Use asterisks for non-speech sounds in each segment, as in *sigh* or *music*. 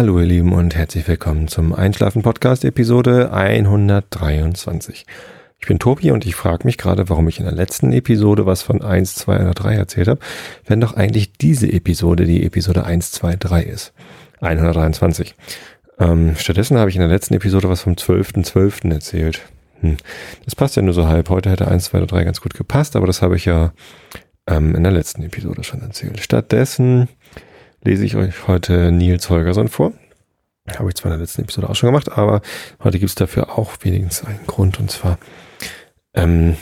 Hallo ihr Lieben und herzlich willkommen zum Einschlafen Podcast Episode 123. Ich bin Tobi und ich frage mich gerade, warum ich in der letzten Episode was von 1, 2 oder 3 erzählt habe, wenn doch eigentlich diese Episode die Episode 1, 2, 3 ist. 123. Ähm, stattdessen habe ich in der letzten Episode was vom 12.12. .12. erzählt. Hm. Das passt ja nur so halb. Heute hätte 1, 2 oder 3 ganz gut gepasst, aber das habe ich ja ähm, in der letzten Episode schon erzählt. Stattdessen lese ich euch heute Nils Holgersson vor. Habe ich zwar in der letzten Episode auch schon gemacht, aber heute gibt es dafür auch wenigstens einen Grund. Und zwar ähm,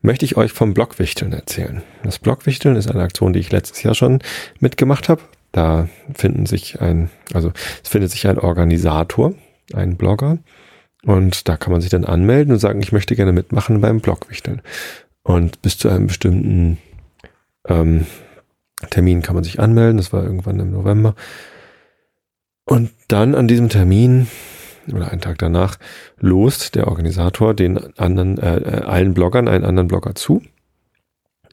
möchte ich euch vom Blockwichteln erzählen. Das Blockwichteln ist eine Aktion, die ich letztes Jahr schon mitgemacht habe. Da finden sich ein, also es findet sich ein Organisator, ein Blogger. Und da kann man sich dann anmelden und sagen, ich möchte gerne mitmachen beim Blockwichteln. Und bis zu einem bestimmten ähm, Termin kann man sich anmelden. Das war irgendwann im November. Und dann an diesem Termin oder einen Tag danach lost der Organisator den anderen, äh, äh, allen Bloggern einen anderen Blogger zu.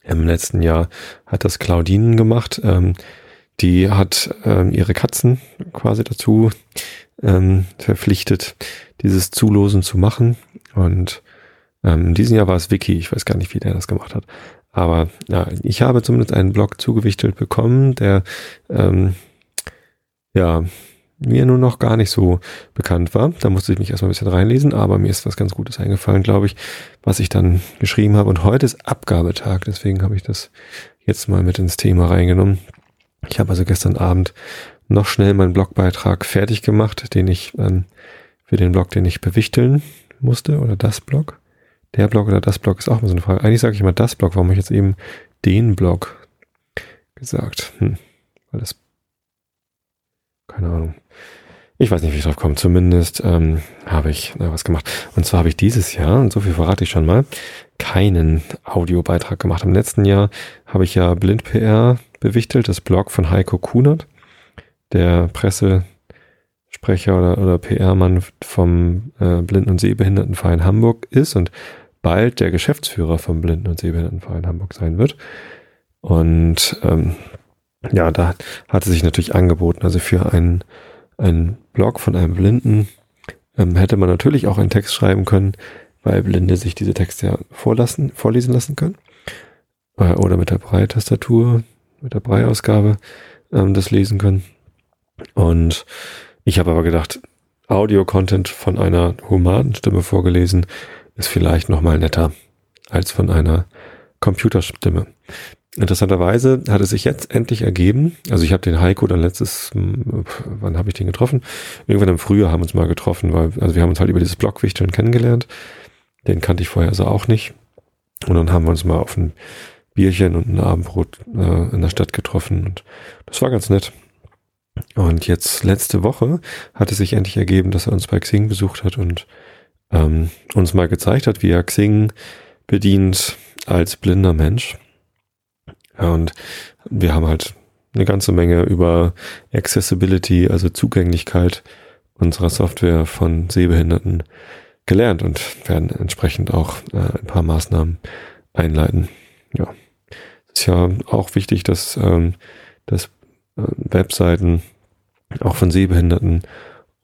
Im letzten Jahr hat das Claudinen gemacht. Ähm, die hat ähm, ihre Katzen quasi dazu ähm, verpflichtet, dieses Zulosen zu machen. Und ähm, in diesem Jahr war es Vicky. Ich weiß gar nicht, wie der das gemacht hat. Aber ja, ich habe zumindest einen Blog zugewichtelt bekommen, der ähm, ja mir nur noch gar nicht so bekannt war. Da musste ich mich erstmal ein bisschen reinlesen, aber mir ist was ganz Gutes eingefallen, glaube ich, was ich dann geschrieben habe. Und heute ist Abgabetag, deswegen habe ich das jetzt mal mit ins Thema reingenommen. Ich habe also gestern Abend noch schnell meinen Blogbeitrag fertig gemacht, den ich ähm, für den Blog, den ich bewichteln musste, oder das Blog. Der Blog oder das Blog ist auch mal so eine Frage. Eigentlich sage ich immer das Blog, warum habe ich jetzt eben den Blog gesagt? Hm, weil das keine Ahnung. Ich weiß nicht, wie ich drauf komme. Zumindest ähm, habe ich na, was gemacht. Und zwar habe ich dieses Jahr, und so viel verrate ich schon mal, keinen Audiobeitrag gemacht. Im letzten Jahr habe ich ja Blind PR bewichtelt, das Blog von Heiko Kunert, der Pressesprecher oder, oder PR-Mann vom äh, Blinden- und Sehbehindertenverein Hamburg ist und bald der Geschäftsführer vom Blinden- und Sehbehindertenverein Hamburg sein wird. Und ähm, ja, da hat es sich natürlich angeboten. Also für einen, einen Blog von einem Blinden ähm, hätte man natürlich auch einen Text schreiben können, weil Blinde sich diese Texte ja vorlassen, vorlesen lassen können. Äh, oder mit der Brei-Tastatur, mit der Brei-Ausgabe ähm, das lesen können. Und ich habe aber gedacht, Audio-Content von einer humanen Stimme vorgelesen ist vielleicht noch mal netter als von einer Computerstimme. Interessanterweise hat es sich jetzt endlich ergeben. Also ich habe den Heiko dann letztes, hm, wann habe ich den getroffen? Irgendwann im Frühjahr haben wir uns mal getroffen, weil also wir haben uns halt über dieses Blockwichteln kennengelernt. Den kannte ich vorher also auch nicht. Und dann haben wir uns mal auf ein Bierchen und ein Abendbrot äh, in der Stadt getroffen und das war ganz nett. Und jetzt letzte Woche hat es sich endlich ergeben, dass er uns bei Xing besucht hat und ähm, uns mal gezeigt hat, wie er Xing bedient als blinder Mensch. Und wir haben halt eine ganze Menge über Accessibility, also Zugänglichkeit unserer Software von Sehbehinderten gelernt und werden entsprechend auch äh, ein paar Maßnahmen einleiten. Ja, es ist ja auch wichtig, dass, ähm, dass äh, Webseiten auch von Sehbehinderten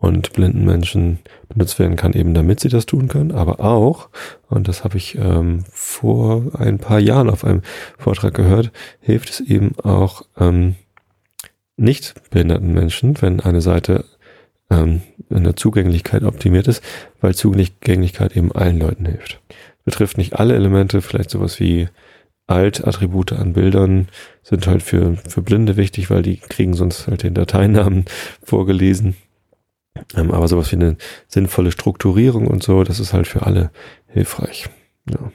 und blinden Menschen benutzt werden kann, eben damit sie das tun können, aber auch, und das habe ich ähm, vor ein paar Jahren auf einem Vortrag gehört, hilft es eben auch ähm, nicht behinderten Menschen, wenn eine Seite ähm, in der Zugänglichkeit optimiert ist, weil Zugänglichkeit eben allen Leuten hilft. Betrifft nicht alle Elemente, vielleicht sowas wie Alt-Attribute an Bildern sind halt für, für Blinde wichtig, weil die kriegen sonst halt den Dateinamen *laughs* vorgelesen aber sowas wie eine sinnvolle Strukturierung und so, das ist halt für alle hilfreich. Ja.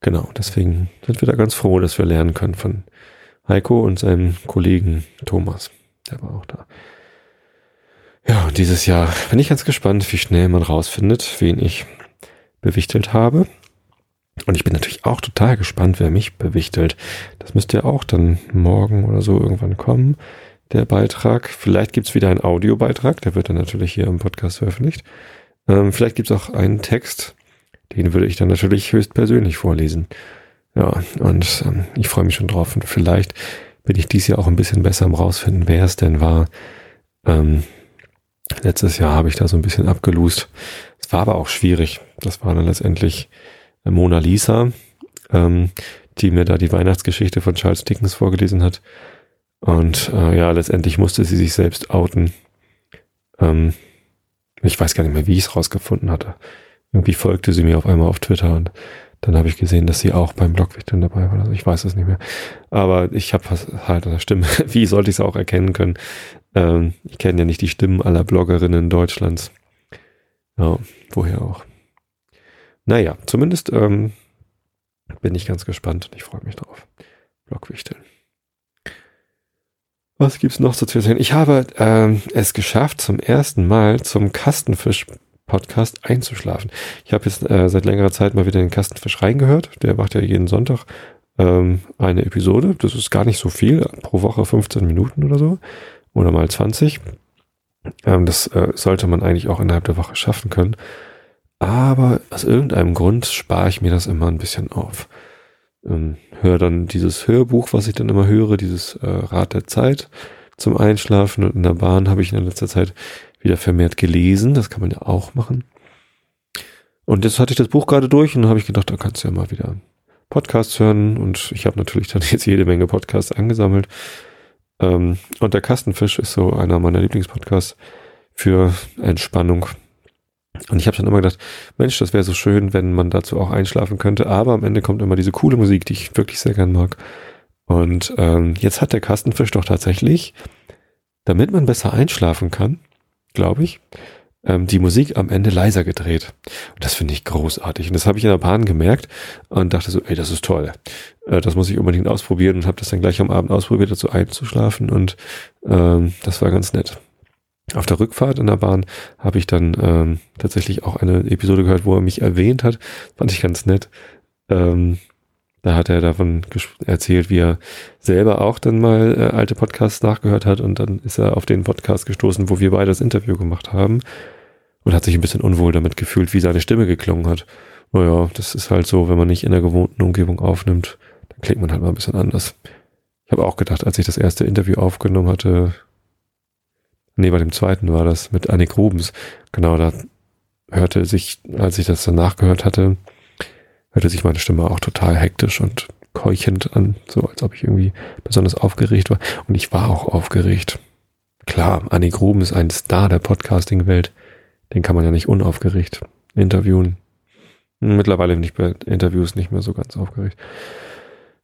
Genau, deswegen sind wir da ganz froh, dass wir lernen können von Heiko und seinem Kollegen Thomas. Der war auch da. Ja, und dieses Jahr bin ich ganz gespannt, wie schnell man rausfindet, wen ich bewichtelt habe. Und ich bin natürlich auch total gespannt, wer mich bewichtelt. Das müsste ja auch dann morgen oder so irgendwann kommen der Beitrag. Vielleicht gibt's wieder einen Audiobeitrag, der wird dann natürlich hier im Podcast veröffentlicht. Ähm, vielleicht gibt's auch einen Text, den würde ich dann natürlich höchstpersönlich vorlesen. Ja, und ähm, ich freue mich schon drauf. Und vielleicht bin ich dies Jahr auch ein bisschen besser im rausfinden, wer es denn war, Ähm, letztes Jahr habe ich da so ein bisschen abgelust. Es war aber auch schwierig. Das war dann letztendlich Mona Lisa, ähm, die mir da die Weihnachtsgeschichte von Charles Dickens vorgelesen hat. Und äh, ja, letztendlich musste sie sich selbst outen. Ähm, ich weiß gar nicht mehr, wie ich es rausgefunden hatte. Irgendwie folgte sie mir auf einmal auf Twitter und dann habe ich gesehen, dass sie auch beim Blogwichteln dabei war. Also ich weiß es nicht mehr. Aber ich habe halt eine Stimme. *laughs* Wie sollte ich es auch erkennen können? Ähm, ich kenne ja nicht die Stimmen aller Bloggerinnen Deutschlands. Ja, woher auch. Naja, zumindest ähm, bin ich ganz gespannt und ich freue mich drauf. Blogwichteln. Was gibt's noch so zu erzählen? Ich habe ähm, es geschafft, zum ersten Mal zum Kastenfisch-Podcast einzuschlafen. Ich habe jetzt äh, seit längerer Zeit mal wieder den Kastenfisch reingehört. Der macht ja jeden Sonntag ähm, eine Episode. Das ist gar nicht so viel, pro Woche 15 Minuten oder so. Oder mal 20. Ähm, das äh, sollte man eigentlich auch innerhalb der Woche schaffen können. Aber aus irgendeinem Grund spare ich mir das immer ein bisschen auf ähm, höre dann dieses Hörbuch, was ich dann immer höre, dieses äh, Rat der Zeit zum Einschlafen. Und in der Bahn habe ich in letzter Zeit wieder vermehrt gelesen. Das kann man ja auch machen. Und jetzt hatte ich das Buch gerade durch und dann habe ich gedacht, da kannst du ja mal wieder Podcasts hören. Und ich habe natürlich dann *laughs* jetzt jede Menge Podcasts angesammelt. Ähm, und der Kastenfisch ist so einer meiner Lieblingspodcasts für Entspannung und ich habe dann immer gedacht, Mensch, das wäre so schön, wenn man dazu auch einschlafen könnte. Aber am Ende kommt immer diese coole Musik, die ich wirklich sehr gern mag. Und ähm, jetzt hat der Kastenfisch doch tatsächlich, damit man besser einschlafen kann, glaube ich, ähm, die Musik am Ende leiser gedreht. Und das finde ich großartig. Und das habe ich in der Bahn gemerkt und dachte so, ey, das ist toll. Äh, das muss ich unbedingt ausprobieren und habe das dann gleich am Abend ausprobiert, dazu einzuschlafen. Und ähm, das war ganz nett. Auf der Rückfahrt in der Bahn habe ich dann ähm, tatsächlich auch eine Episode gehört, wo er mich erwähnt hat. Fand ich ganz nett. Ähm, da hat er davon erzählt, wie er selber auch dann mal äh, alte Podcasts nachgehört hat und dann ist er auf den Podcast gestoßen, wo wir beide das Interview gemacht haben und hat sich ein bisschen unwohl damit gefühlt, wie seine Stimme geklungen hat. Naja, das ist halt so, wenn man nicht in der gewohnten Umgebung aufnimmt, dann klingt man halt mal ein bisschen anders. Ich habe auch gedacht, als ich das erste Interview aufgenommen hatte, Nee, bei dem zweiten war das mit Annik Rubens. Genau, da hörte sich, als ich das danach gehört hatte, hörte sich meine Stimme auch total hektisch und keuchend an, so als ob ich irgendwie besonders aufgeregt war. Und ich war auch aufgeregt. Klar, Annik Rubens ist ein Star der Podcasting-Welt. Den kann man ja nicht unaufgeregt interviewen. Mittlerweile bin ich bei Interviews nicht mehr so ganz aufgeregt.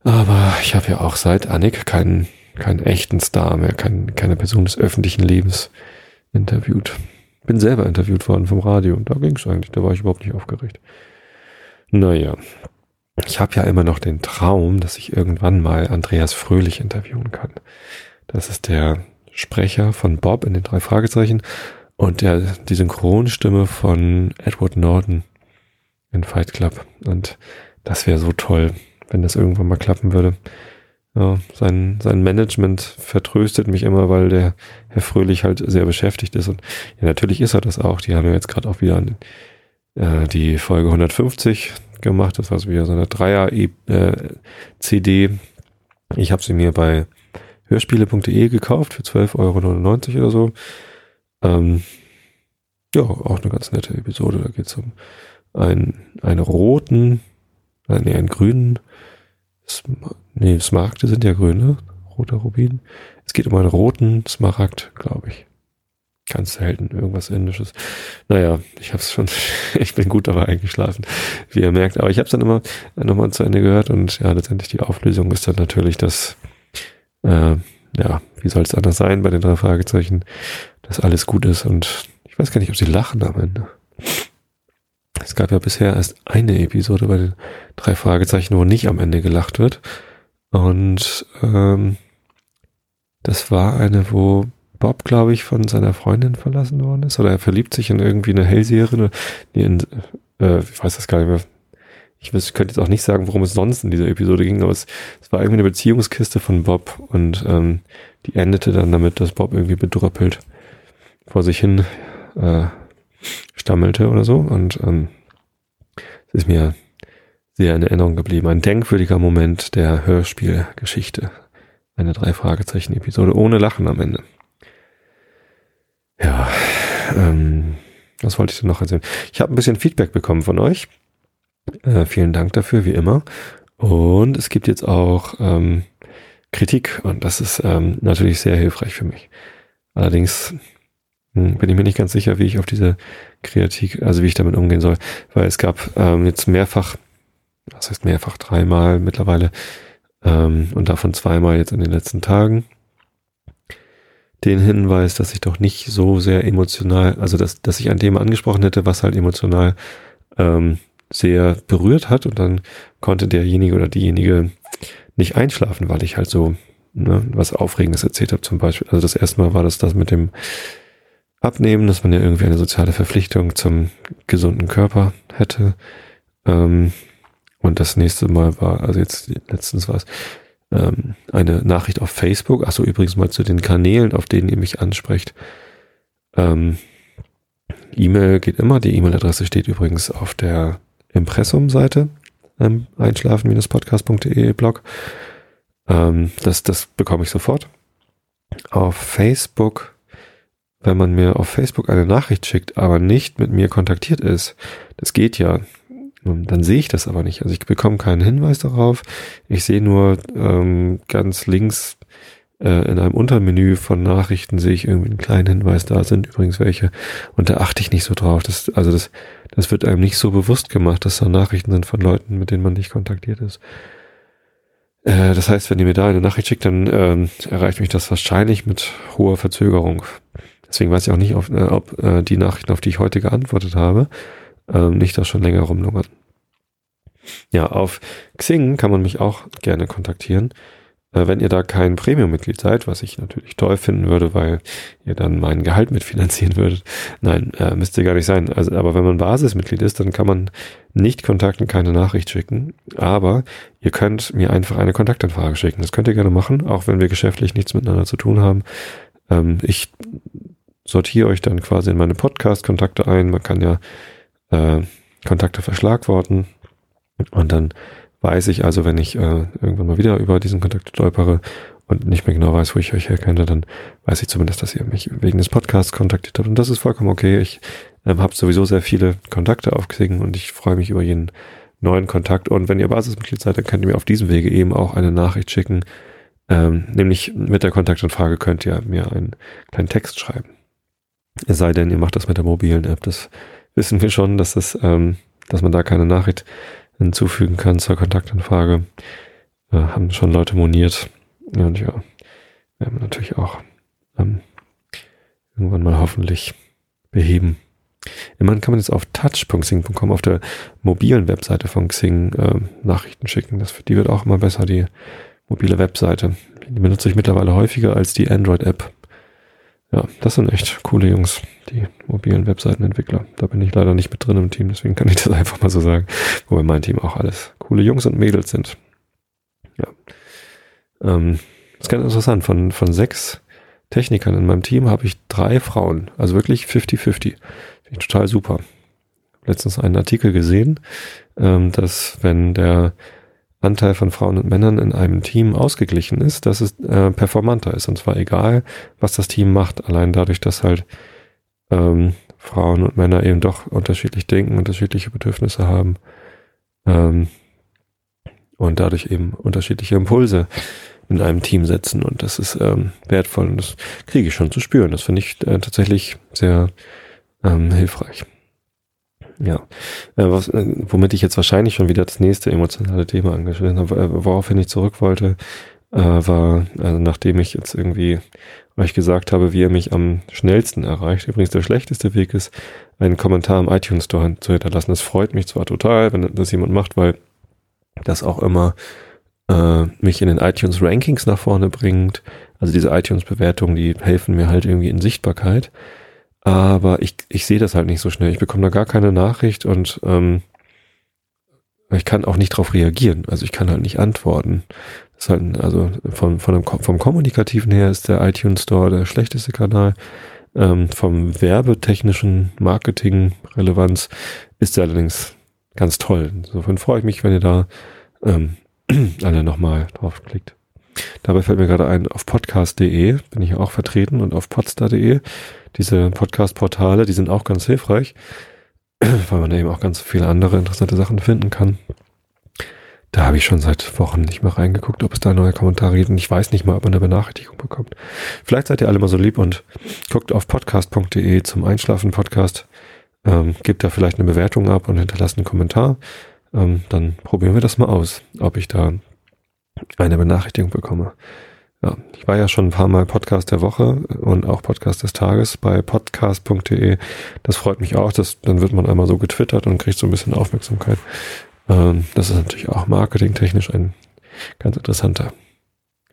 Aber ich habe ja auch seit Annik keinen keinen echten Star mehr, kein, keine Person des öffentlichen Lebens interviewt. Bin selber interviewt worden vom Radio und da ging es eigentlich, da war ich überhaupt nicht aufgeregt. Naja, ich habe ja immer noch den Traum, dass ich irgendwann mal Andreas Fröhlich interviewen kann. Das ist der Sprecher von Bob in den drei Fragezeichen und der, die Synchronstimme von Edward Norton in Fight Club. Und das wäre so toll, wenn das irgendwann mal klappen würde. Ja, sein, sein Management vertröstet mich immer, weil der Herr Fröhlich halt sehr beschäftigt ist. Und ja, natürlich ist er das auch. Die haben ja jetzt gerade auch wieder an, äh, die Folge 150 gemacht. Das war so wieder so eine Dreier-CD. Äh, ich habe sie mir bei hörspiele.de gekauft für 12,99 Euro oder so. Ähm, ja, auch eine ganz nette Episode. Da geht es um einen, einen roten, äh, nee, einen grünen Nee, Smaragde sind ja grün, ne? Roter Rubin. Es geht um einen roten Smaragd, glaube ich. Ganz selten, irgendwas Indisches. Naja, ich hab's schon, *laughs* ich bin gut dabei eingeschlafen, wie ihr merkt. Aber ich habe es dann immer nochmal zu Ende gehört und ja, letztendlich die Auflösung ist dann natürlich, dass, äh, ja, wie soll es anders sein bei den drei Fragezeichen, dass alles gut ist und ich weiß gar nicht, ob sie lachen am Ende. Es gab ja bisher erst eine Episode bei den drei Fragezeichen, wo nicht am Ende gelacht wird. Und ähm, das war eine, wo Bob, glaube ich, von seiner Freundin verlassen worden ist. Oder er verliebt sich in irgendwie eine Hellseherin. Nee, in, äh, ich weiß das gar nicht mehr. Ich, weiß, könnte jetzt auch nicht sagen, worum es sonst in dieser Episode ging, aber es, es war irgendwie eine Beziehungskiste von Bob und ähm, die endete dann damit, dass Bob irgendwie bedröppelt vor sich hin äh, stammelte oder so. Und ähm, es ist mir sehr in Erinnerung geblieben. Ein denkwürdiger Moment der Hörspielgeschichte. Eine drei Fragezeichen Episode ohne Lachen am Ende. Ja, ähm, was wollte ich denn noch erzählen? Ich habe ein bisschen Feedback bekommen von euch. Äh, vielen Dank dafür, wie immer. Und es gibt jetzt auch ähm, Kritik und das ist ähm, natürlich sehr hilfreich für mich. Allerdings hm, bin ich mir nicht ganz sicher, wie ich auf diese Kritik, also wie ich damit umgehen soll, weil es gab ähm, jetzt mehrfach, das heißt mehrfach dreimal mittlerweile ähm, und davon zweimal jetzt in den letzten Tagen den Hinweis, dass ich doch nicht so sehr emotional, also dass, dass ich ein Thema angesprochen hätte, was halt emotional ähm, sehr berührt hat und dann konnte derjenige oder diejenige nicht einschlafen, weil ich halt so ne, was Aufregendes erzählt habe zum Beispiel. Also das erste Mal war das das mit dem Abnehmen, dass man ja irgendwie eine soziale Verpflichtung zum gesunden Körper hätte. Ähm, und das nächste Mal war, also jetzt letztens war es, ähm, eine Nachricht auf Facebook. Achso, übrigens mal zu den Kanälen, auf denen ihr mich ansprecht. Ähm, E-Mail geht immer. Die E-Mail-Adresse steht übrigens auf der Impressum-Seite, ähm, einschlafen-podcast.de Blog. Ähm, das, das bekomme ich sofort. Auf Facebook, wenn man mir auf Facebook eine Nachricht schickt, aber nicht mit mir kontaktiert ist, das geht ja. Dann sehe ich das aber nicht. Also ich bekomme keinen Hinweis darauf. Ich sehe nur ähm, ganz links äh, in einem Untermenü von Nachrichten sehe ich irgendwie einen kleinen Hinweis, da sind übrigens welche. Und da achte ich nicht so drauf. Das, also das, das wird einem nicht so bewusst gemacht, dass da Nachrichten sind von Leuten, mit denen man nicht kontaktiert ist. Äh, das heißt, wenn ihr mir da eine Nachricht schickt, dann äh, erreicht mich das wahrscheinlich mit hoher Verzögerung. Deswegen weiß ich auch nicht, ob, äh, ob äh, die Nachrichten, auf die ich heute geantwortet habe, ähm, nicht da schon länger rumlungern. Ja, auf Xing kann man mich auch gerne kontaktieren. Äh, wenn ihr da kein Premium-Mitglied seid, was ich natürlich toll finden würde, weil ihr dann mein Gehalt mitfinanzieren würdet. Nein, äh, müsst ihr gar nicht sein. Also, aber wenn man Basismitglied ist, dann kann man nicht kontakten, keine Nachricht schicken. Aber ihr könnt mir einfach eine Kontaktanfrage schicken. Das könnt ihr gerne machen, auch wenn wir geschäftlich nichts miteinander zu tun haben. Ähm, ich sortiere euch dann quasi in meine Podcast-Kontakte ein. Man kann ja äh, Kontakte verschlagworten und dann weiß ich also, wenn ich äh, irgendwann mal wieder über diesen Kontakt stolpere und nicht mehr genau weiß, wo ich euch herkenne, dann weiß ich zumindest, dass ihr mich wegen des Podcasts kontaktiert habt. Und das ist vollkommen okay. Ich ähm, habe sowieso sehr viele Kontakte auf Xing und ich freue mich über jeden neuen Kontakt. Und wenn ihr Basismitglied seid, dann könnt ihr mir auf diesem Wege eben auch eine Nachricht schicken. Ähm, nämlich mit der Kontaktanfrage könnt ihr mir einen kleinen Text schreiben. Es sei denn, ihr macht das mit der mobilen App. Das wissen wir schon, dass das, ähm, dass man da keine Nachricht hinzufügen kann zur Kontaktanfrage. Äh, haben schon Leute moniert. Und ja, werden wir natürlich auch ähm, irgendwann mal hoffentlich beheben. Immerhin kann man jetzt auf touch.xing.com auf der mobilen Webseite von Xing äh, Nachrichten schicken. Das, die wird auch immer besser, die mobile Webseite. Die benutze ich mittlerweile häufiger als die Android-App. Ja, das sind echt coole Jungs, die mobilen Webseitenentwickler. Da bin ich leider nicht mit drin im Team, deswegen kann ich das *laughs* einfach mal so sagen. Wobei mein Team auch alles coole Jungs und Mädels sind. Ja. Ähm, das ist ganz interessant. Von, von sechs Technikern in meinem Team habe ich drei Frauen. Also wirklich 50-50. Finde ich total super. Letztens einen Artikel gesehen, ähm, dass wenn der Anteil von Frauen und Männern in einem Team ausgeglichen ist, dass es äh, performanter ist. Und zwar egal, was das Team macht. Allein dadurch, dass halt ähm, Frauen und Männer eben doch unterschiedlich denken, unterschiedliche Bedürfnisse haben ähm, und dadurch eben unterschiedliche Impulse in einem Team setzen. Und das ist ähm, wertvoll und das kriege ich schon zu spüren. Das finde ich äh, tatsächlich sehr ähm, hilfreich. Ja, äh, was, äh, womit ich jetzt wahrscheinlich schon wieder das nächste emotionale Thema angeschnitten habe, äh, woraufhin ich zurück wollte, war, also nachdem ich jetzt irgendwie euch gesagt habe, wie ihr mich am schnellsten erreicht. Übrigens, der schlechteste Weg ist, einen Kommentar im iTunes Store zu hinterlassen. Das freut mich zwar total, wenn das jemand macht, weil das auch immer äh, mich in den iTunes Rankings nach vorne bringt. Also diese iTunes Bewertungen, die helfen mir halt irgendwie in Sichtbarkeit. Aber ich, ich sehe das halt nicht so schnell. Ich bekomme da gar keine Nachricht und ähm, ich kann auch nicht darauf reagieren. Also ich kann halt nicht antworten. Das ist halt, also vom, von dem, vom Kommunikativen her ist der iTunes Store der schlechteste Kanal. Ähm, vom werbetechnischen Marketing-Relevanz ist er allerdings ganz toll. Insofern freue ich mich, wenn ihr da ähm, *clears throat* alle nochmal draufklickt. Dabei fällt mir gerade ein, auf podcast.de bin ich auch vertreten und auf podstar.de. Diese Podcast-Portale, die sind auch ganz hilfreich, *clears throat* weil man eben auch ganz viele andere interessante Sachen finden kann. Da habe ich schon seit Wochen nicht mehr reingeguckt, ob es da neue Kommentare gibt. Und ich weiß nicht mal, ob man eine Benachrichtigung bekommt. Vielleicht seid ihr alle mal so lieb und guckt auf podcast.de zum Einschlafen Podcast. Ähm, gebt da vielleicht eine Bewertung ab und hinterlasst einen Kommentar. Ähm, dann probieren wir das mal aus, ob ich da eine Benachrichtigung bekomme. Ja, ich war ja schon ein paar Mal Podcast der Woche und auch Podcast des Tages bei podcast.de. Das freut mich auch. Das, dann wird man einmal so getwittert und kriegt so ein bisschen Aufmerksamkeit. Ähm, das ist natürlich auch marketingtechnisch ein ganz interessanter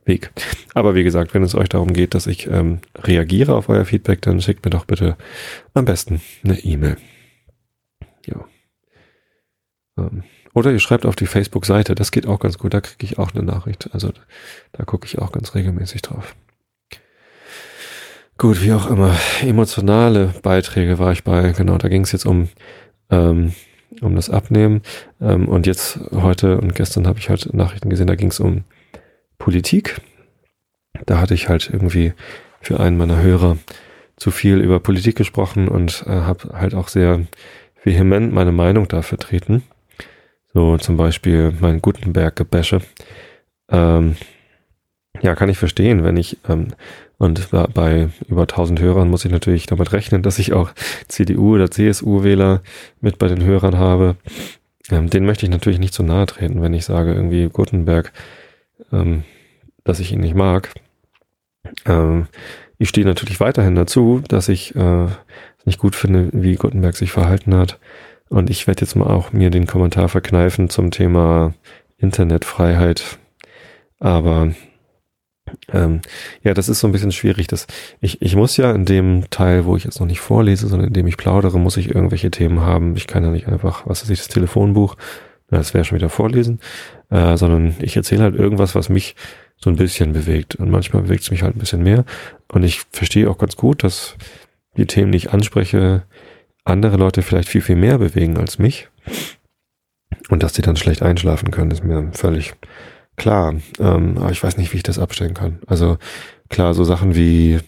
Weg. Aber wie gesagt, wenn es euch darum geht, dass ich ähm, reagiere auf euer Feedback, dann schickt mir doch bitte am besten eine E-Mail. Ja. Ähm, oder ihr schreibt auf die Facebook-Seite, das geht auch ganz gut, da kriege ich auch eine Nachricht. Also da gucke ich auch ganz regelmäßig drauf. Gut, wie auch immer. Emotionale Beiträge war ich bei, genau, da ging es jetzt um, ähm, um das Abnehmen. Ähm, und jetzt heute und gestern habe ich halt Nachrichten gesehen, da ging es um Politik. Da hatte ich halt irgendwie für einen meiner Hörer zu viel über Politik gesprochen und äh, habe halt auch sehr vehement meine Meinung da vertreten. So zum Beispiel mein Gutenberg-Gebäsche. Ähm, ja, kann ich verstehen, wenn ich, ähm, und bei über 1000 Hörern muss ich natürlich damit rechnen, dass ich auch CDU oder CSU-Wähler mit bei den Hörern habe. Ähm, den möchte ich natürlich nicht zu nahe treten, wenn ich sage, irgendwie Gutenberg, ähm, dass ich ihn nicht mag. Ähm, ich stehe natürlich weiterhin dazu, dass ich äh, nicht gut finde, wie Gutenberg sich verhalten hat. Und ich werde jetzt mal auch mir den Kommentar verkneifen zum Thema Internetfreiheit. Aber ähm, ja, das ist so ein bisschen schwierig. Dass ich, ich muss ja in dem Teil, wo ich jetzt noch nicht vorlese, sondern in dem ich plaudere, muss ich irgendwelche Themen haben. Ich kann ja nicht einfach, was weiß ich, das Telefonbuch, das wäre schon wieder vorlesen, äh, sondern ich erzähle halt irgendwas, was mich so ein bisschen bewegt. Und manchmal bewegt es mich halt ein bisschen mehr. Und ich verstehe auch ganz gut, dass die Themen, die ich anspreche, andere Leute vielleicht viel, viel mehr bewegen als mich. Und dass die dann schlecht einschlafen können, ist mir völlig klar. Ähm, aber ich weiß nicht, wie ich das abstellen kann. Also klar, so Sachen wie,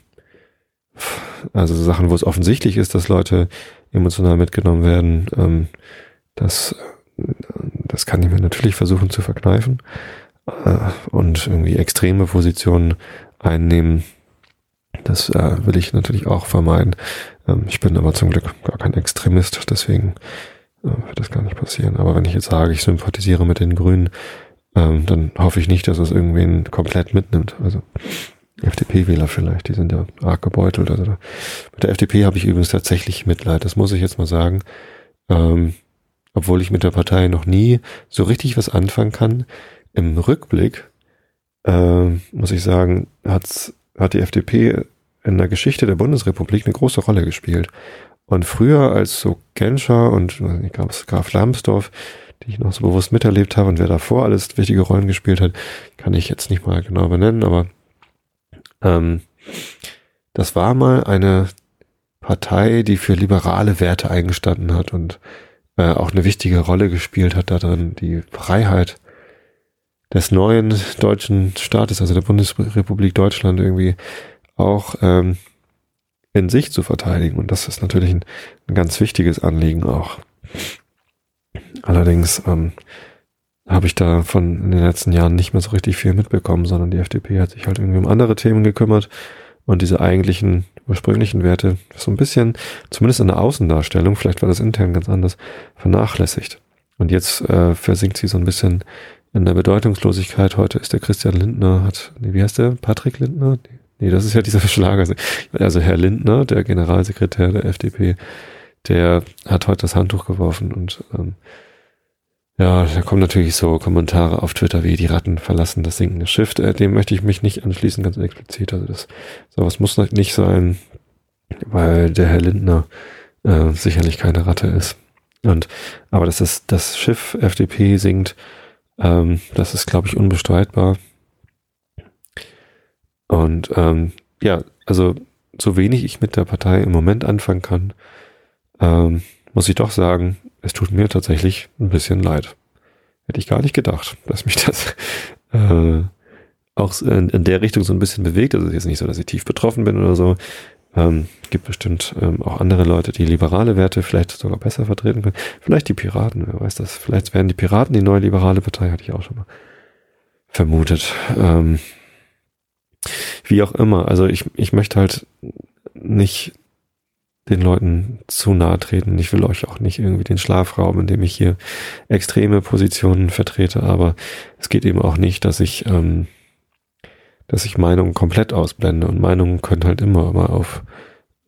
also so Sachen, wo es offensichtlich ist, dass Leute emotional mitgenommen werden, ähm, das, das kann ich mir natürlich versuchen zu verkneifen. Äh, und irgendwie extreme Positionen einnehmen, das äh, will ich natürlich auch vermeiden. Ähm, ich bin aber zum Glück gar kein Extremist, deswegen äh, wird das gar nicht passieren. Aber wenn ich jetzt sage, ich sympathisiere mit den Grünen, ähm, dann hoffe ich nicht, dass es irgendwen komplett mitnimmt. Also FDP-Wähler vielleicht, die sind ja arg gebeutelt. Also mit der FDP habe ich übrigens tatsächlich Mitleid, das muss ich jetzt mal sagen. Ähm, obwohl ich mit der Partei noch nie so richtig was anfangen kann. Im Rückblick, äh, muss ich sagen, hat's, hat die FDP in der Geschichte der Bundesrepublik eine große Rolle gespielt. Und früher als so Genscher und ich glaube Graf Lambsdorff, die ich noch so bewusst miterlebt habe und wer davor alles wichtige Rollen gespielt hat, kann ich jetzt nicht mal genau benennen, aber ähm, das war mal eine Partei, die für liberale Werte eingestanden hat und äh, auch eine wichtige Rolle gespielt hat darin, die Freiheit des neuen deutschen Staates, also der Bundesrepublik Deutschland irgendwie auch ähm, in sich zu verteidigen. Und das ist natürlich ein, ein ganz wichtiges Anliegen auch. Allerdings ähm, habe ich davon in den letzten Jahren nicht mehr so richtig viel mitbekommen, sondern die FDP hat sich halt irgendwie um andere Themen gekümmert und diese eigentlichen ursprünglichen Werte so ein bisschen, zumindest in der Außendarstellung, vielleicht war das intern ganz anders, vernachlässigt. Und jetzt äh, versinkt sie so ein bisschen in der Bedeutungslosigkeit. Heute ist der Christian Lindner, hat, nee, wie heißt der? Patrick Lindner? Nee, Nee, das ist ja dieser Schlager. Also Herr Lindner, der Generalsekretär der FDP, der hat heute das Handtuch geworfen und ähm, ja, da kommen natürlich so Kommentare auf Twitter wie die Ratten verlassen das sinkende Schiff. Äh, dem möchte ich mich nicht anschließen, ganz explizit. Also das sowas muss nicht sein, weil der Herr Lindner äh, sicherlich keine Ratte ist. Und aber dass das, das Schiff FDP sinkt, ähm, das ist, glaube ich, unbestreitbar. Und ähm, ja, also so wenig ich mit der Partei im Moment anfangen kann, ähm, muss ich doch sagen, es tut mir tatsächlich ein bisschen leid. Hätte ich gar nicht gedacht, *laughs* dass mich das äh, auch in, in, der Richtung so ein bisschen bewegt. Also es ist jetzt nicht so, dass ich tief betroffen bin oder so. Ähm, gibt bestimmt ähm, auch andere Leute, die liberale Werte vielleicht sogar besser vertreten können. Vielleicht die Piraten, wer weiß das. Vielleicht werden die Piraten die neue liberale Partei, hatte ich auch schon mal vermutet. Ähm, wie auch immer. Also ich, ich möchte halt nicht den Leuten zu nahe treten. Ich will euch auch nicht irgendwie den Schlafraum, in dem ich hier extreme Positionen vertrete, aber es geht eben auch nicht, dass ich, ähm, dass ich Meinungen komplett ausblende und Meinungen können halt immer mal auf,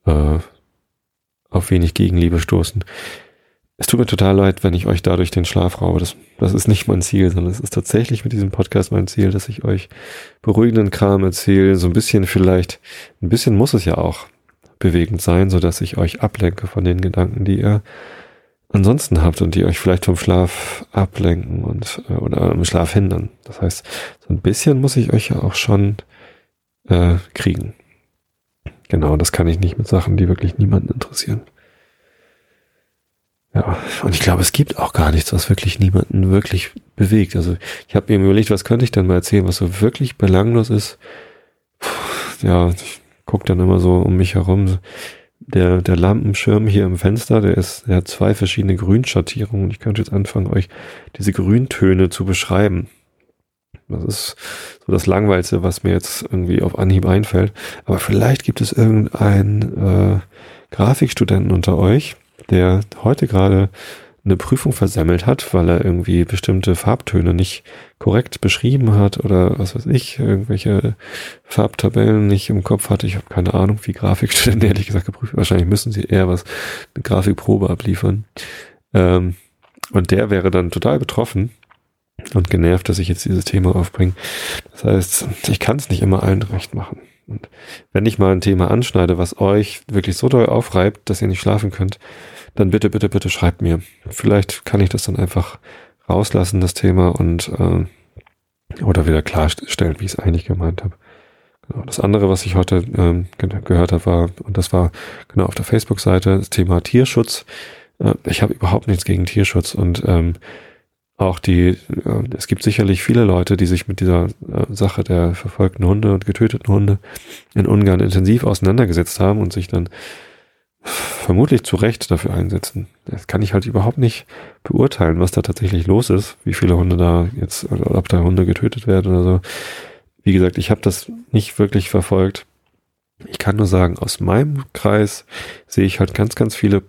äh, auf wenig Gegenliebe stoßen. Es tut mir total leid, wenn ich euch dadurch den Schlaf raube. Das, das ist nicht mein Ziel, sondern es ist tatsächlich mit diesem Podcast mein Ziel, dass ich euch beruhigenden Kram erzähle. So ein bisschen vielleicht, ein bisschen muss es ja auch bewegend sein, so dass ich euch ablenke von den Gedanken, die ihr ansonsten habt und die euch vielleicht vom Schlaf ablenken und äh, oder im Schlaf hindern. Das heißt, so ein bisschen muss ich euch ja auch schon äh, kriegen. Genau, das kann ich nicht mit Sachen, die wirklich niemanden interessieren. Ja, und ich glaube, es gibt auch gar nichts, was wirklich niemanden wirklich bewegt. Also ich habe mir überlegt, was könnte ich denn mal erzählen, was so wirklich belanglos ist. Puh, ja, ich gucke dann immer so um mich herum. Der, der Lampenschirm hier im Fenster, der ist, der hat zwei verschiedene Grünschattierungen. Ich könnte jetzt anfangen, euch diese Grüntöne zu beschreiben. Das ist so das Langweilste, was mir jetzt irgendwie auf Anhieb einfällt. Aber vielleicht gibt es irgendeinen äh, Grafikstudenten unter euch, der heute gerade eine Prüfung versemmelt hat, weil er irgendwie bestimmte Farbtöne nicht korrekt beschrieben hat oder was weiß ich, irgendwelche Farbtabellen nicht im Kopf hatte. Ich habe keine Ahnung, wie Grafikstudenten *laughs* ehrlich gesagt geprüft. Wahrscheinlich müssen sie eher was, eine Grafikprobe abliefern. Ähm, und der wäre dann total betroffen und genervt, dass ich jetzt dieses Thema aufbringe. Das heißt, ich kann es nicht immer allen recht machen. Und wenn ich mal ein Thema anschneide, was euch wirklich so doll aufreibt, dass ihr nicht schlafen könnt, dann bitte, bitte, bitte schreibt mir. Vielleicht kann ich das dann einfach rauslassen, das Thema, und äh, oder wieder klarstellen, wie ich es eigentlich gemeint habe. Genau. Das andere, was ich heute ähm, gehört habe, war, und das war genau auf der Facebook-Seite, das Thema Tierschutz. Äh, ich habe überhaupt nichts gegen Tierschutz und ähm, auch die, äh, es gibt sicherlich viele Leute, die sich mit dieser äh, Sache der verfolgten Hunde und getöteten Hunde in Ungarn intensiv auseinandergesetzt haben und sich dann vermutlich zu Recht dafür einsetzen. Das kann ich halt überhaupt nicht beurteilen, was da tatsächlich los ist, wie viele Hunde da jetzt, oder ob da Hunde getötet werden oder so. Wie gesagt, ich habe das nicht wirklich verfolgt. Ich kann nur sagen, aus meinem Kreis sehe ich halt ganz, ganz viele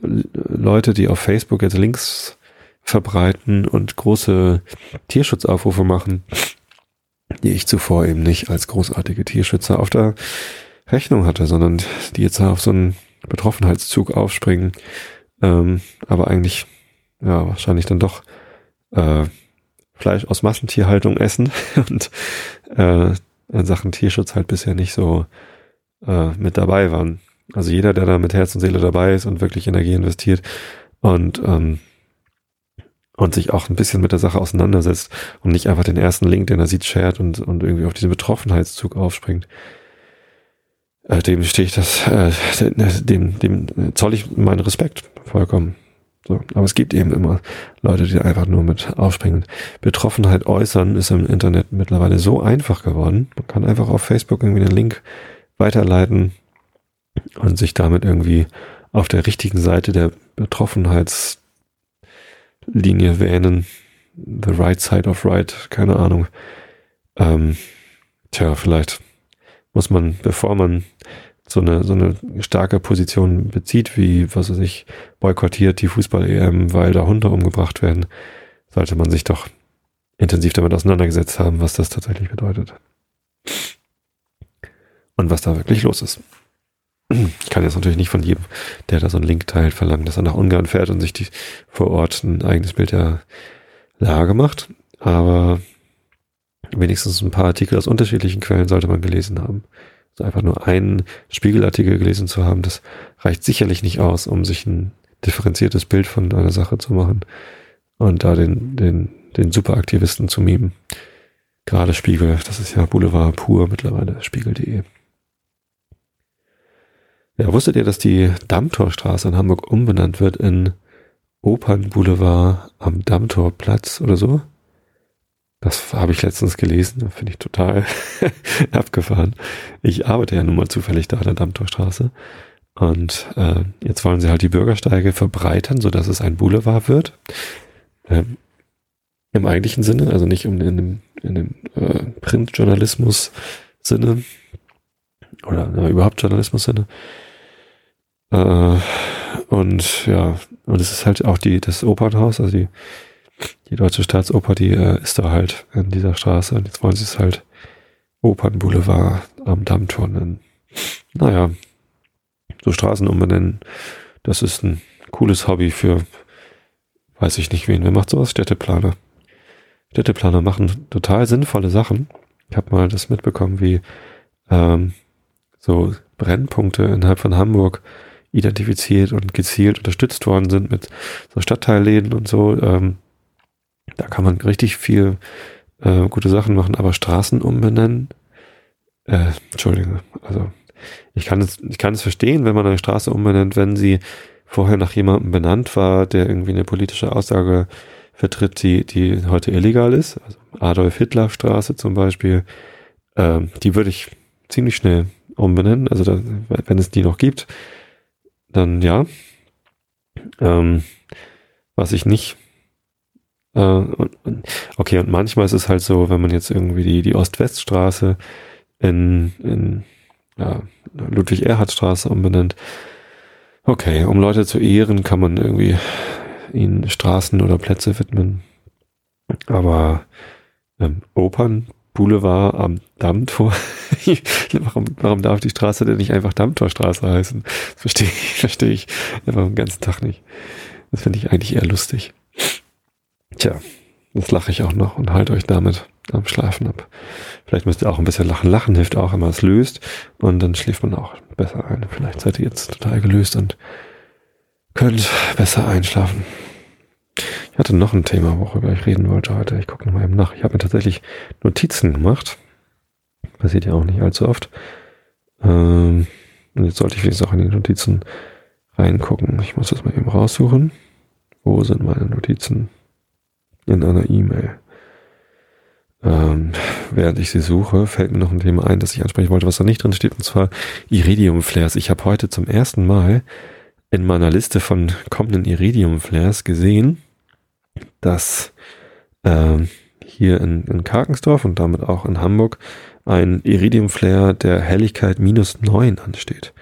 Leute, die auf Facebook jetzt Links verbreiten und große Tierschutzaufrufe machen, die ich zuvor eben nicht als großartige Tierschützer auf der Rechnung hatte, sondern die jetzt auf so einen Betroffenheitszug aufspringen, ähm, aber eigentlich ja wahrscheinlich dann doch äh, Fleisch aus Massentierhaltung essen *laughs* und äh, in Sachen Tierschutz halt bisher nicht so äh, mit dabei waren. Also jeder, der da mit Herz und Seele dabei ist und wirklich Energie investiert und ähm, und sich auch ein bisschen mit der Sache auseinandersetzt und nicht einfach den ersten Link, den er sieht, shared und, und irgendwie auf diesen Betroffenheitszug aufspringt, dem stehe ich das, äh, *laughs* dem, dem zoll ich meinen Respekt vollkommen. So, aber es gibt eben immer Leute, die einfach nur mit aufspringen. Betroffenheit äußern ist im Internet mittlerweile so einfach geworden. Man kann einfach auf Facebook irgendwie einen Link weiterleiten und sich damit irgendwie auf der richtigen Seite der Betroffenheitslinie wähnen. The right side of right, keine Ahnung. Ähm, tja, vielleicht muss man, bevor man so eine, so eine starke Position bezieht, wie, was weiß ich, boykottiert die Fußball-EM, weil da Hunde umgebracht werden, sollte man sich doch intensiv damit auseinandergesetzt haben, was das tatsächlich bedeutet. Und was da wirklich los ist. Ich kann jetzt natürlich nicht von jedem, der da so einen Link teilt, verlangen, dass er nach Ungarn fährt und sich die, vor Ort ein eigenes Bild der Lage macht. Aber wenigstens ein paar Artikel aus unterschiedlichen Quellen sollte man gelesen haben. Also einfach nur einen Spiegelartikel gelesen zu haben, das reicht sicherlich nicht aus, um sich ein differenziertes Bild von einer Sache zu machen und da den, den, den Superaktivisten zu mimen. Gerade Spiegel, das ist ja Boulevard pur mittlerweile, spiegel.de. Ja, wusstet ihr, dass die Dammtorstraße in Hamburg umbenannt wird in Opernboulevard am Dammtorplatz oder so? Das habe ich letztens gelesen, finde ich total *laughs* abgefahren. Ich arbeite ja nun mal zufällig da an der Dammtorstraße. Und äh, jetzt wollen sie halt die Bürgersteige verbreitern, sodass es ein Boulevard wird. Ähm, Im eigentlichen Sinne, also nicht um in dem, in dem äh, Printjournalismus-Sinne oder äh, überhaupt Journalismus-Sinne. Äh, und ja, und es ist halt auch die, das Opernhaus, also die, die Deutsche Staatsoper, die äh, ist da halt in dieser Straße. Und jetzt wollen sie es halt Opernboulevard am Dammtor nennen. Naja, so Straßen umbenennen, das ist ein cooles Hobby für, weiß ich nicht wen. Wer macht sowas? Städteplaner. Städteplaner machen total sinnvolle Sachen. Ich habe mal das mitbekommen, wie ähm, so Brennpunkte innerhalb von Hamburg identifiziert und gezielt unterstützt worden sind mit so Stadtteilläden und so. Ähm, da kann man richtig viel äh, gute Sachen machen, aber Straßen umbenennen, äh, Entschuldige, also ich kann es, ich kann es verstehen, wenn man eine Straße umbenennt, wenn sie vorher nach jemandem benannt war, der irgendwie eine politische Aussage vertritt, die, die heute illegal ist. Also Adolf Hitler Straße zum Beispiel, ähm, die würde ich ziemlich schnell umbenennen. Also da, wenn es die noch gibt, dann ja. Ähm, was ich nicht. Äh, okay, und manchmal ist es halt so, wenn man jetzt irgendwie die, die Ost-West-Straße in, in ja, Ludwig-Erhard-Straße umbenennt. Okay, um Leute zu ehren, kann man irgendwie ihnen Straßen oder Plätze widmen. Aber ähm, Opern, Boulevard am Dammtor. *laughs* warum, warum darf die Straße denn nicht einfach Dammtorstraße heißen? Das verstehe ich, *laughs* verstehe ich einfach den ganzen Tag nicht. Das finde ich eigentlich eher lustig. Tja, das lache ich auch noch und halte euch damit am Schlafen ab. Vielleicht müsst ihr auch ein bisschen lachen. Lachen hilft auch immer, es löst und dann schläft man auch besser ein. Vielleicht seid ihr jetzt total gelöst und könnt besser einschlafen. Ich hatte noch ein Thema, worüber ich reden wollte heute. Ich gucke nochmal eben nach. Ich habe mir tatsächlich Notizen gemacht. Passiert ja auch nicht allzu oft. Ähm, und jetzt sollte ich wenigstens auch in die Notizen reingucken. Ich muss das mal eben raussuchen. Wo sind meine Notizen? In einer E-Mail. Ähm, während ich sie suche, fällt mir noch ein Thema ein, das ich ansprechen wollte, was da nicht drin steht, und zwar Iridium-Flares. Ich habe heute zum ersten Mal in meiner Liste von kommenden Iridium-Flares gesehen, dass ähm, hier in, in Karkensdorf und damit auch in Hamburg ein Iridium-Flare der Helligkeit minus neun ansteht.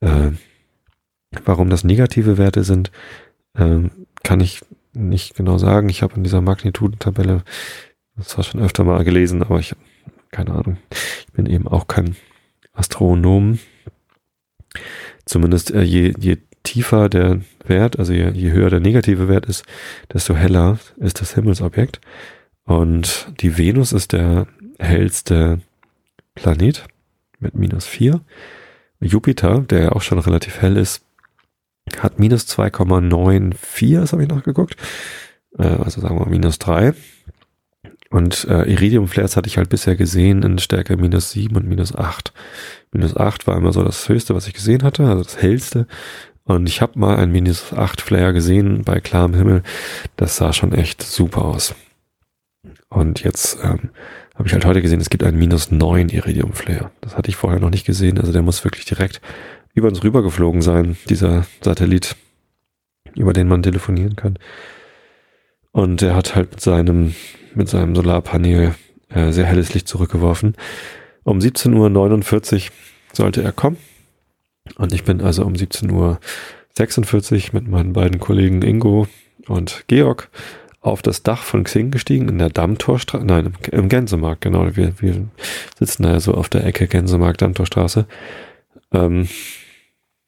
Äh, warum das negative Werte sind, äh, kann ich nicht genau sagen. Ich habe in dieser Magnitudentabelle das war schon öfter mal gelesen, aber ich habe keine Ahnung. Ich bin eben auch kein Astronom. Zumindest äh, je, je tiefer der Wert, also je, je höher der negative Wert ist, desto heller ist das Himmelsobjekt. Und die Venus ist der hellste Planet mit minus vier. Jupiter, der ja auch schon relativ hell ist, hat minus 2,94, das habe ich nachgeguckt. Äh, also sagen wir minus drei. Und äh, Iridium-Flares hatte ich halt bisher gesehen in Stärke minus 7 und minus 8. Minus 8 war immer so das höchste, was ich gesehen hatte, also das hellste. Und ich habe mal ein minus 8 Flare gesehen bei klarem Himmel. Das sah schon echt super aus. Und jetzt ähm, habe ich halt heute gesehen, es gibt einen minus 9 Iridium Flare. Das hatte ich vorher noch nicht gesehen. Also der muss wirklich direkt über uns rüber geflogen sein, dieser Satellit, über den man telefonieren kann. Und er hat halt mit seinem mit seinem Solarpanel äh, sehr helles Licht zurückgeworfen. Um 17.49 Uhr sollte er kommen. Und ich bin also um 17.46 Uhr mit meinen beiden Kollegen Ingo und Georg auf das Dach von Xing gestiegen, in der Dammtorstraße, nein, im Gänsemarkt, genau. Wir, wir sitzen da so auf der Ecke Gänsemarkt, Dammtorstraße. Ähm,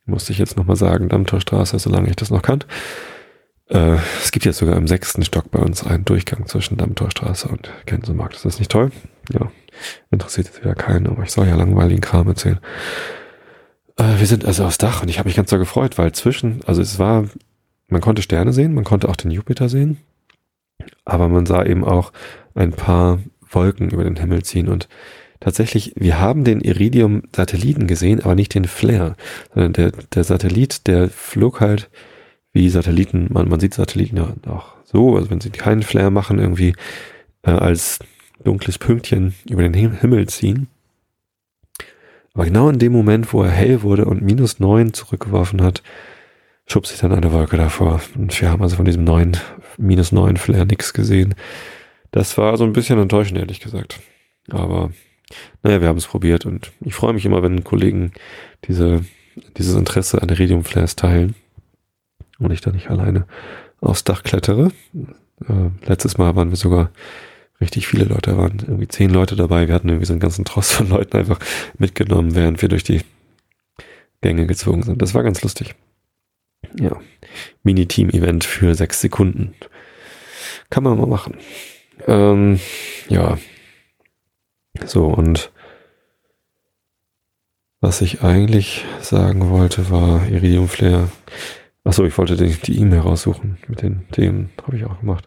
musste ich jetzt nochmal sagen, Dammtorstraße, solange ich das noch kann. Äh, es gibt jetzt sogar im sechsten Stock bei uns einen Durchgang zwischen Dammtorstraße und Gänsemarkt. Ist das nicht toll? Ja, interessiert jetzt wieder keinen, aber ich soll ja langweiligen Kram erzählen. Äh, wir sind also aufs Dach und ich habe mich ganz so gefreut, weil zwischen, also es war, man konnte Sterne sehen, man konnte auch den Jupiter sehen, aber man sah eben auch ein paar Wolken über den Himmel ziehen und tatsächlich, wir haben den Iridium-Satelliten gesehen, aber nicht den Flare, sondern der, der Satellit, der flog halt wie Satelliten, man, man sieht Satelliten ja auch so, also wenn sie keinen Flare machen, irgendwie äh, als dunkles Pünktchen über den Himmel ziehen. Aber genau in dem Moment, wo er hell wurde und minus neun zurückgeworfen hat, schob sich dann eine Wolke davor. Und wir haben also von diesem neuen, minus neun Flare nichts gesehen. Das war so ein bisschen enttäuschend, ehrlich gesagt. Aber naja, wir haben es probiert und ich freue mich immer, wenn Kollegen diese, dieses Interesse an Iridium-Flares teilen und ich da nicht alleine aufs Dach klettere. Äh, letztes Mal waren wir sogar richtig viele Leute, da waren irgendwie zehn Leute dabei. Wir hatten irgendwie so einen ganzen Tross von Leuten einfach mitgenommen, während wir durch die Gänge gezogen sind. Das war ganz lustig. Ja, Mini-Team-Event für sechs Sekunden. Kann man mal machen. Ähm, ja. So, und was ich eigentlich sagen wollte, war Iridium Flare. Achso, ich wollte die E-Mail raussuchen mit den Themen. Habe ich auch gemacht.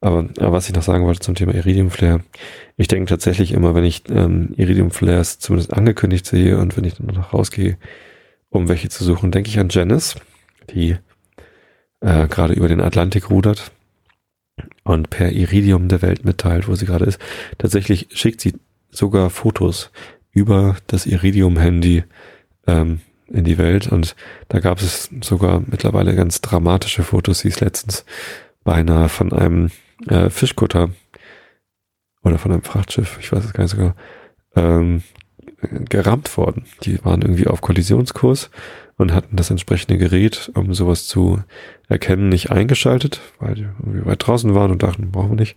Aber, aber, was ich noch sagen wollte zum Thema Iridium Flare. Ich denke tatsächlich immer, wenn ich ähm, Iridium Flares zumindest angekündigt sehe und wenn ich dann noch rausgehe, um welche zu suchen, denke ich an Janice, die äh, gerade über den Atlantik rudert und per Iridium der Welt mitteilt, wo sie gerade ist. Tatsächlich schickt sie sogar Fotos über das Iridium-Handy ähm, in die Welt und da gab es sogar mittlerweile ganz dramatische Fotos, die ist letztens beinahe von einem äh, Fischkutter oder von einem Frachtschiff, ich weiß es gar nicht sogar, ähm, gerammt worden. Die waren irgendwie auf Kollisionskurs und hatten das entsprechende Gerät, um sowas zu erkennen, nicht eingeschaltet, weil die irgendwie weit draußen waren und dachten, brauchen wir nicht.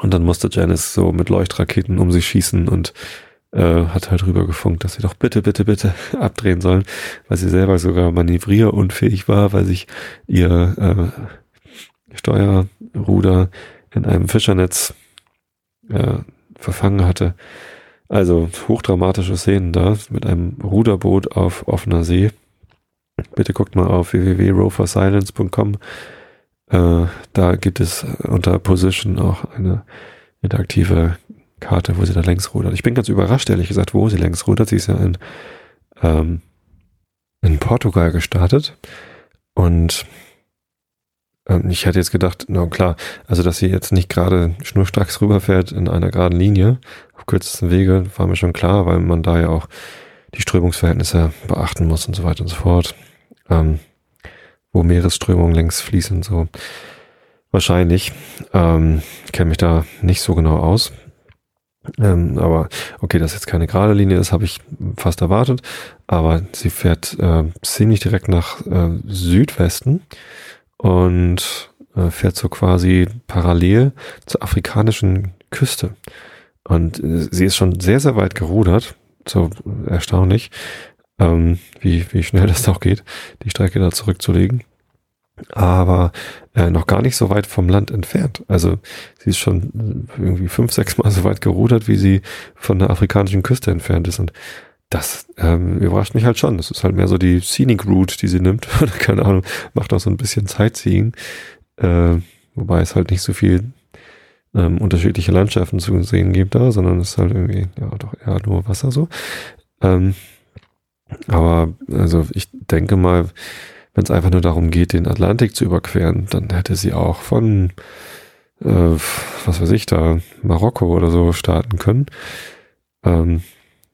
Und dann musste Janice so mit Leuchtraketen um sich schießen und äh, hat halt rübergefunkt, dass sie doch bitte, bitte, bitte *laughs* abdrehen sollen, weil sie selber sogar manövrierunfähig war, weil sich ihr äh, Steuerruder in einem Fischernetz äh, verfangen hatte. Also hochdramatische Szenen da mit einem Ruderboot auf offener See. Bitte guckt mal auf www.roversilence.com. Äh, da gibt es unter Position auch eine interaktive Karte, wo sie da längs rudert. Ich bin ganz überrascht, ehrlich gesagt, wo sie längs rudert. Sie ist ja in, ähm, in Portugal gestartet. Und ähm, ich hätte jetzt gedacht, na klar, also dass sie jetzt nicht gerade schnurstracks rüberfährt in einer geraden Linie, auf kürzesten Wege, war mir schon klar, weil man da ja auch die Strömungsverhältnisse beachten muss und so weiter und so fort. Ähm, wo Meeresströmungen längs fließen, so wahrscheinlich. Ähm, kenne mich da nicht so genau aus. Ähm, aber okay, dass jetzt keine gerade Linie ist, habe ich fast erwartet. Aber sie fährt äh, ziemlich direkt nach äh, Südwesten und äh, fährt so quasi parallel zur afrikanischen Küste. Und äh, sie ist schon sehr, sehr weit gerudert. So erstaunlich, ähm, wie, wie schnell das auch geht, die Strecke da zurückzulegen. Aber äh, noch gar nicht so weit vom Land entfernt. Also sie ist schon irgendwie fünf, sechs Mal so weit gerudert, wie sie von der afrikanischen Küste entfernt ist. Und das ähm, überrascht mich halt schon. Das ist halt mehr so die Scenic Route, die sie nimmt. *laughs* Keine Ahnung, macht auch so ein bisschen Sightseeing. Äh, wobei es halt nicht so viel ähm, unterschiedliche Landschaften zu sehen gibt da, sondern es ist halt irgendwie, ja, doch eher nur Wasser so. Ähm, aber also ich denke mal, wenn es einfach nur darum geht, den Atlantik zu überqueren, dann hätte sie auch von, äh, was weiß ich da, Marokko oder so starten können. Ähm,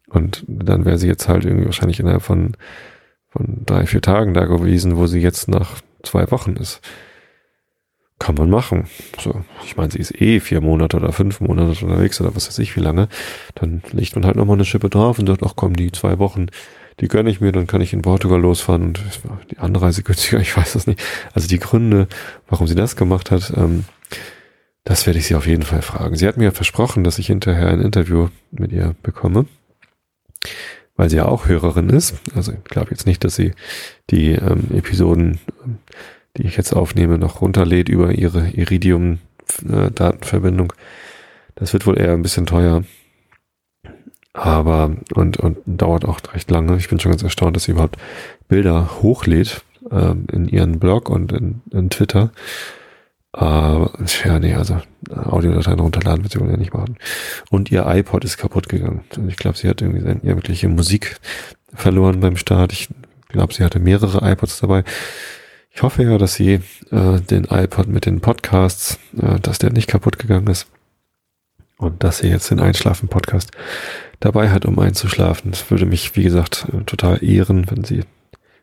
und dann wäre sie jetzt halt irgendwie wahrscheinlich innerhalb von, von drei, vier Tagen da gewesen, wo sie jetzt nach zwei Wochen ist. Kann man machen. So, ich meine, sie ist eh vier Monate oder fünf Monate unterwegs oder was weiß ich wie lange. Dann legt man halt nochmal eine Schippe drauf und sagt, ach komm, die zwei Wochen, die gönne ich mir, dann kann ich in Portugal losfahren und die Anreise günstiger, *laughs* ich weiß das nicht. Also die Gründe, warum sie das gemacht hat, ähm, das werde ich sie auf jeden Fall fragen. Sie hat mir versprochen, dass ich hinterher ein Interview mit ihr bekomme weil sie ja auch Hörerin ist. Also ich glaube jetzt nicht, dass sie die ähm, Episoden, die ich jetzt aufnehme, noch runterlädt über ihre Iridium-Datenverbindung. Das wird wohl eher ein bisschen teuer. Aber und, und dauert auch recht lange. Ich bin schon ganz erstaunt, dass sie überhaupt Bilder hochlädt ähm, in ihren Blog und in, in Twitter. Aber ja, nee, also Audiodateien runterladen wird sie wohl ja nicht machen. Und ihr iPod ist kaputt gegangen. Ich glaube, sie hat irgendwie seine wirkliche Musik verloren beim Start. Ich glaube, sie hatte mehrere iPods dabei. Ich hoffe ja, dass sie äh, den iPod mit den Podcasts, äh, dass der nicht kaputt gegangen ist. Und dass sie jetzt den Einschlafen-Podcast dabei hat, um einzuschlafen. Das würde mich, wie gesagt, äh, total ehren, wenn sie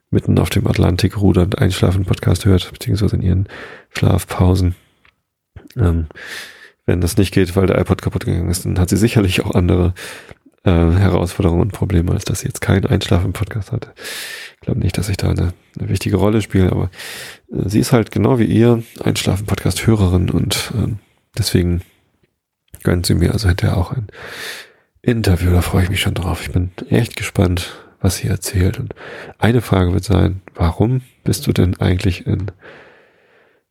mitten auf dem Atlantik rudernd Einschlafen-Podcast hört, beziehungsweise in ihren Schlafpausen. Ähm, wenn das nicht geht, weil der iPod kaputt gegangen ist, dann hat sie sicherlich auch andere äh, Herausforderungen und Probleme, als dass sie jetzt keinen Einschlafen-Podcast hatte. Ich glaube nicht, dass ich da eine, eine wichtige Rolle spiele, aber äh, sie ist halt genau wie ihr Einschlafen-Podcast-Hörerin und äh, deswegen gönnt sie mir also hinterher auch ein Interview. Da freue ich mich schon drauf. Ich bin echt gespannt, was sie erzählt. Und eine Frage wird sein, warum bist du denn eigentlich in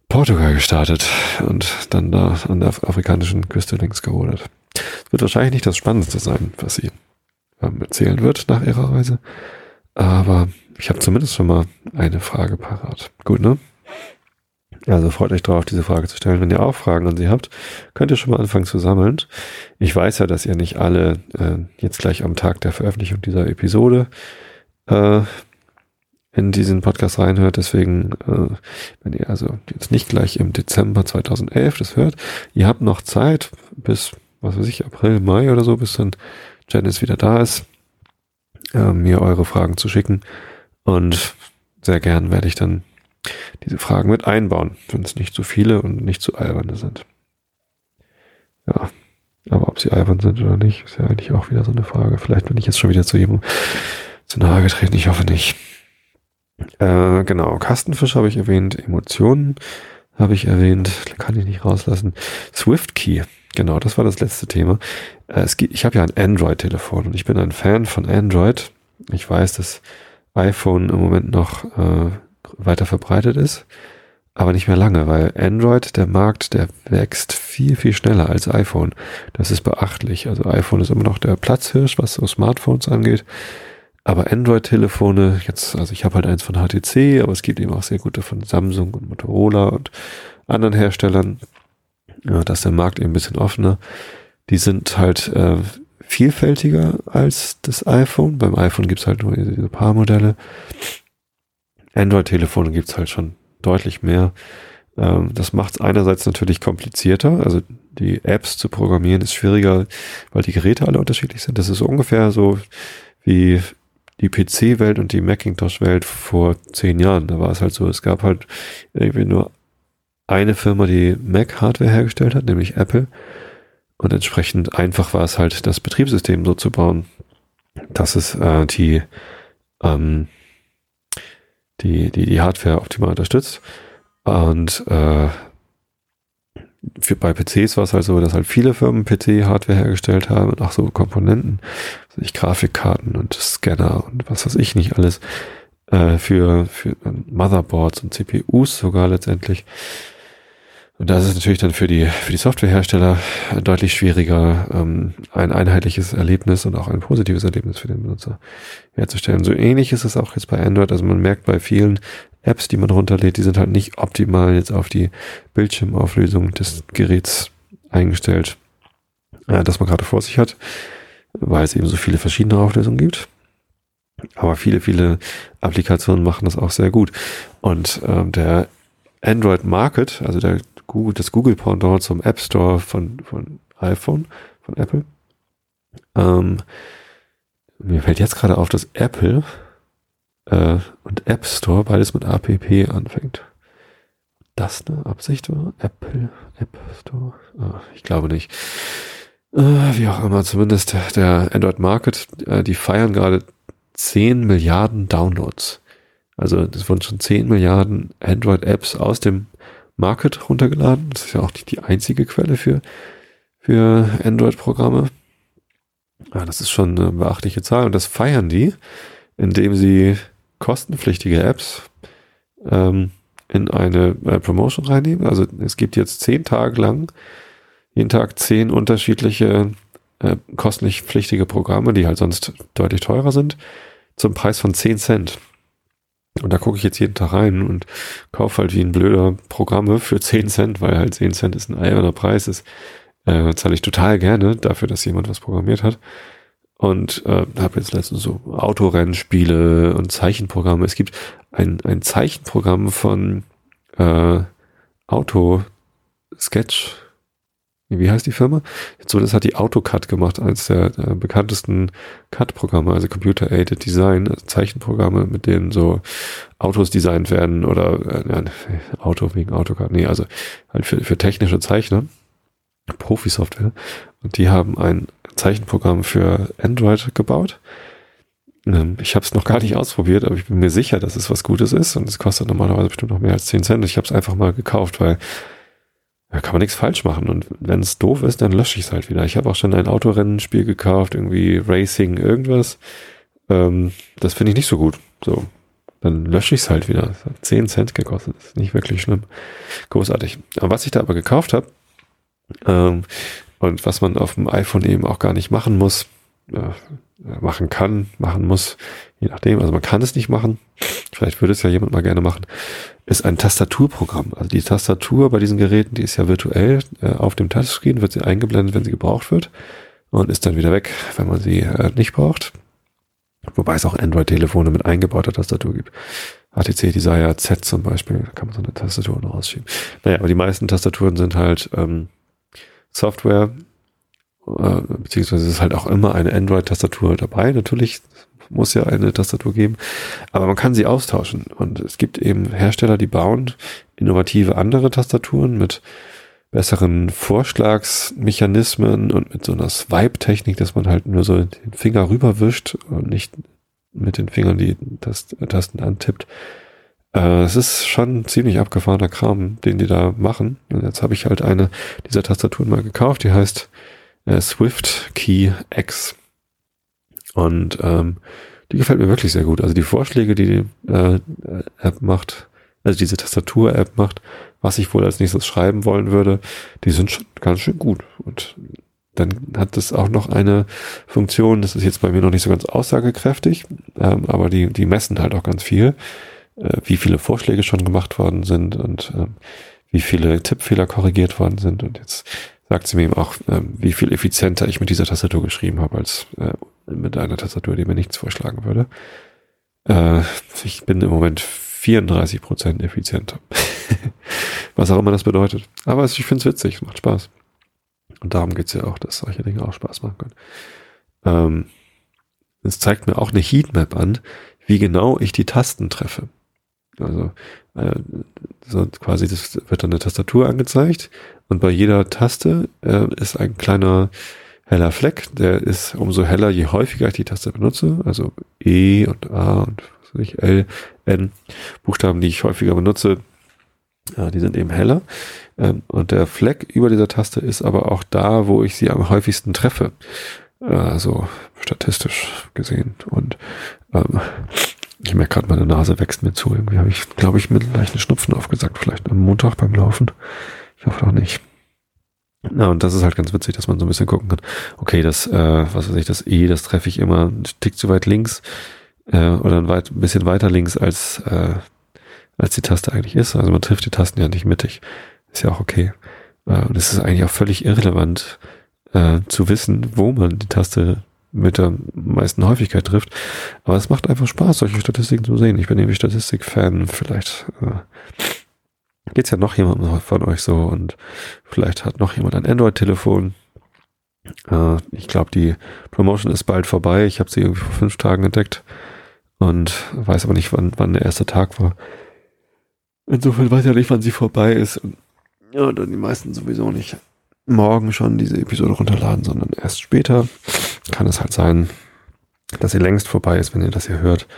Portugal gestartet und dann da an der afrikanischen Küste längs gerudert? Es wird wahrscheinlich nicht das Spannendste sein, was sie ähm, erzählen wird nach ihrer Reise. Aber ich habe zumindest schon mal eine Frage parat. Gut, ne? Also freut euch drauf, diese Frage zu stellen. Wenn ihr auch Fragen an sie habt, könnt ihr schon mal anfangen zu sammeln. Ich weiß ja, dass ihr nicht alle äh, jetzt gleich am Tag der Veröffentlichung dieser Episode äh, in diesen Podcast reinhört. Deswegen, äh, wenn ihr also jetzt nicht gleich im Dezember 2011 das hört, ihr habt noch Zeit bis, was weiß ich, April, Mai oder so, bis dann Janice wieder da ist, äh, mir eure Fragen zu schicken. Und sehr gern werde ich dann diese Fragen mit einbauen, wenn es nicht zu viele und nicht zu alberne sind. Ja, aber ob sie albern sind oder nicht, ist ja eigentlich auch wieder so eine Frage. Vielleicht bin ich jetzt schon wieder zu jedem zu nahe getreten, ich hoffe nicht. Äh, genau, Kastenfisch habe ich erwähnt, Emotionen habe ich erwähnt, kann ich nicht rauslassen. Swift Key, genau, das war das letzte Thema. Äh, es gibt, ich habe ja ein Android-Telefon und ich bin ein Fan von Android. Ich weiß, dass iPhone im Moment noch äh, weiter verbreitet ist, aber nicht mehr lange, weil Android, der Markt, der wächst viel, viel schneller als iPhone. Das ist beachtlich. Also iPhone ist immer noch der Platzhirsch, was so Smartphones angeht. Aber Android-Telefone, jetzt, also ich habe halt eins von HTC, aber es gibt eben auch sehr gute von Samsung und Motorola und anderen Herstellern. Ja, da der Markt eben ein bisschen offener. Die sind halt äh, vielfältiger als das iPhone. Beim iPhone gibt's halt nur diese paar Modelle. Android-Telefone gibt's halt schon deutlich mehr. Ähm, das macht es einerseits natürlich komplizierter. Also die Apps zu programmieren ist schwieriger, weil die Geräte alle unterschiedlich sind. Das ist ungefähr so wie die PC-Welt und die Macintosh-Welt vor zehn Jahren. Da war es halt so, es gab halt irgendwie nur eine Firma, die Mac-Hardware hergestellt hat, nämlich Apple. Und entsprechend einfach war es halt, das Betriebssystem so zu bauen, dass es äh, die ähm, die, die, die Hardware optimal unterstützt. Und äh, für, bei PCs war es halt so, dass halt viele Firmen PC-Hardware hergestellt haben und auch so Komponenten, also ich Grafikkarten und Scanner und was weiß ich nicht alles, äh, für, für Motherboards und CPUs sogar letztendlich. Und das ist natürlich dann für die, für die Softwarehersteller deutlich schwieriger, ähm, ein einheitliches Erlebnis und auch ein positives Erlebnis für den Benutzer herzustellen. So ähnlich ist es auch jetzt bei Android. Also man merkt bei vielen Apps, die man runterlädt, die sind halt nicht optimal jetzt auf die Bildschirmauflösung des Geräts eingestellt, äh, das man gerade vor sich hat, weil es eben so viele verschiedene Auflösungen gibt. Aber viele, viele Applikationen machen das auch sehr gut. Und ähm, der Android Market, also der Google, das Google Pendant zum App Store von, von iPhone, von Apple. Ähm, mir fällt jetzt gerade auf, dass Apple äh, und App Store beides mit APP anfängt. Das eine Absicht war? Apple App Store? Ah, ich glaube nicht. Äh, wie auch immer, zumindest der Android Market, äh, die feiern gerade 10 Milliarden Downloads. Also das wurden schon 10 Milliarden Android-Apps aus dem Market runtergeladen. Das ist ja auch nicht die einzige Quelle für, für Android-Programme. Ja, das ist schon eine beachtliche Zahl und das feiern die, indem sie kostenpflichtige Apps ähm, in eine äh, Promotion reinnehmen. Also es gibt jetzt zehn Tage lang, jeden Tag zehn unterschiedliche äh, kostenlich pflichtige Programme, die halt sonst deutlich teurer sind, zum Preis von 10 Cent. Und da gucke ich jetzt jeden Tag rein und kaufe halt wie ein blöder Programme für 10 Cent, weil halt 10 Cent ist ein alberner Preis ist. Äh, zahle ich total gerne dafür, dass jemand was programmiert hat. und äh, habe jetzt letztens so Autorennspiele und Zeichenprogramme. Es gibt ein, ein Zeichenprogramm von äh, Auto Sketch wie heißt die Firma? Das hat die AutoCAD gemacht, eines der, der bekanntesten CAD-Programme, also Computer-Aided Design, also Zeichenprogramme, mit denen so Autos designt werden oder äh, *laughs* Auto wegen AutoCAD, nee, also halt für, für technische Zeichner, Profi-Software. Und die haben ein Zeichenprogramm für Android gebaut. Ähm, ich habe es noch gar nicht ausprobiert, aber ich bin mir sicher, dass es was Gutes ist und es kostet normalerweise bestimmt noch mehr als 10 Cent. Ich habe es einfach mal gekauft, weil da kann man nichts falsch machen. Und wenn es doof ist, dann lösche ich es halt wieder. Ich habe auch schon ein Autorennenspiel gekauft, irgendwie Racing, irgendwas. Ähm, das finde ich nicht so gut. So, dann lösche ich es halt wieder. Das hat 10 Cent gekostet. Das ist nicht wirklich schlimm. Großartig. Aber was ich da aber gekauft habe, ähm, und was man auf dem iPhone eben auch gar nicht machen muss, äh, machen kann, machen muss, je nachdem. Also man kann es nicht machen. Vielleicht würde es ja jemand mal gerne machen. Ist ein Tastaturprogramm. Also die Tastatur bei diesen Geräten, die ist ja virtuell äh, auf dem Touchscreen, wird sie eingeblendet, wenn sie gebraucht wird und ist dann wieder weg, wenn man sie äh, nicht braucht. Wobei es auch Android-Telefone mit eingebauter Tastatur gibt. HTC Desire Z zum Beispiel, da kann man so eine Tastatur noch rausschieben. Naja, aber die meisten Tastaturen sind halt ähm, Software, äh, beziehungsweise ist halt auch immer eine Android-Tastatur dabei. Natürlich muss ja eine Tastatur geben, aber man kann sie austauschen. Und es gibt eben Hersteller, die bauen innovative andere Tastaturen mit besseren Vorschlagsmechanismen und mit so einer Swipe-Technik, dass man halt nur so den Finger rüberwischt und nicht mit den Fingern die Tast Tasten antippt. Äh, es ist schon ziemlich abgefahrener Kram, den die da machen. Und jetzt habe ich halt eine dieser Tastaturen mal gekauft, die heißt äh, Swift Key X. Und ähm, die gefällt mir wirklich sehr gut. Also die Vorschläge, die die äh, App macht, also diese Tastatur-App macht, was ich wohl als nächstes schreiben wollen würde, die sind schon ganz schön gut. Und dann hat es auch noch eine Funktion, das ist jetzt bei mir noch nicht so ganz aussagekräftig, ähm, aber die, die messen halt auch ganz viel, äh, wie viele Vorschläge schon gemacht worden sind und äh, wie viele Tippfehler korrigiert worden sind. Und jetzt sagt sie mir eben auch, äh, wie viel effizienter ich mit dieser Tastatur geschrieben habe als äh, mit einer Tastatur, die mir nichts vorschlagen würde. Äh, ich bin im Moment 34 Prozent effizienter. *laughs* Was auch immer das bedeutet. Aber ich finde es witzig, es macht Spaß. Und darum geht's ja auch, dass solche Dinge auch Spaß machen können. Ähm, es zeigt mir auch eine Heatmap an, wie genau ich die Tasten treffe. Also äh, so quasi, das wird dann eine Tastatur angezeigt und bei jeder Taste äh, ist ein kleiner heller Fleck. Der ist umso heller, je häufiger ich die Taste benutze. Also E und A und was weiß ich, L, N, Buchstaben, die ich häufiger benutze, ja, die sind eben heller. Ähm, und der Fleck über dieser Taste ist aber auch da, wo ich sie am häufigsten treffe. Also statistisch gesehen. Und ähm, ich merke gerade, meine Nase wächst mir zu. Irgendwie habe ich, glaube ich, mit leichten Schnupfen aufgesagt. Vielleicht am Montag beim Laufen. Ich hoffe auch nicht. Na, und das ist halt ganz witzig, dass man so ein bisschen gucken kann. Okay, das, äh, was weiß ich, das E, das treffe ich immer ein Tick zu weit links äh, oder ein, weit, ein bisschen weiter links, als, äh, als die Taste eigentlich ist. Also man trifft die Tasten ja nicht mittig. Ist ja auch okay. Äh, und es ist eigentlich auch völlig irrelevant äh, zu wissen, wo man die Taste mit der meisten Häufigkeit trifft. Aber es macht einfach Spaß, solche Statistiken zu sehen. Ich bin nämlich Statistik-Fan. Vielleicht äh, geht's ja noch jemand von euch so und vielleicht hat noch jemand ein Android-Telefon. Äh, ich glaube, die Promotion ist bald vorbei. Ich habe sie irgendwie vor fünf Tagen entdeckt und weiß aber nicht, wann, wann der erste Tag war. Insofern weiß ich ja nicht, wann sie vorbei ist. Ja, dann die meisten sowieso nicht morgen schon diese Episode runterladen, sondern erst später. Kann es halt sein, dass sie längst vorbei ist, wenn ihr das hier hört.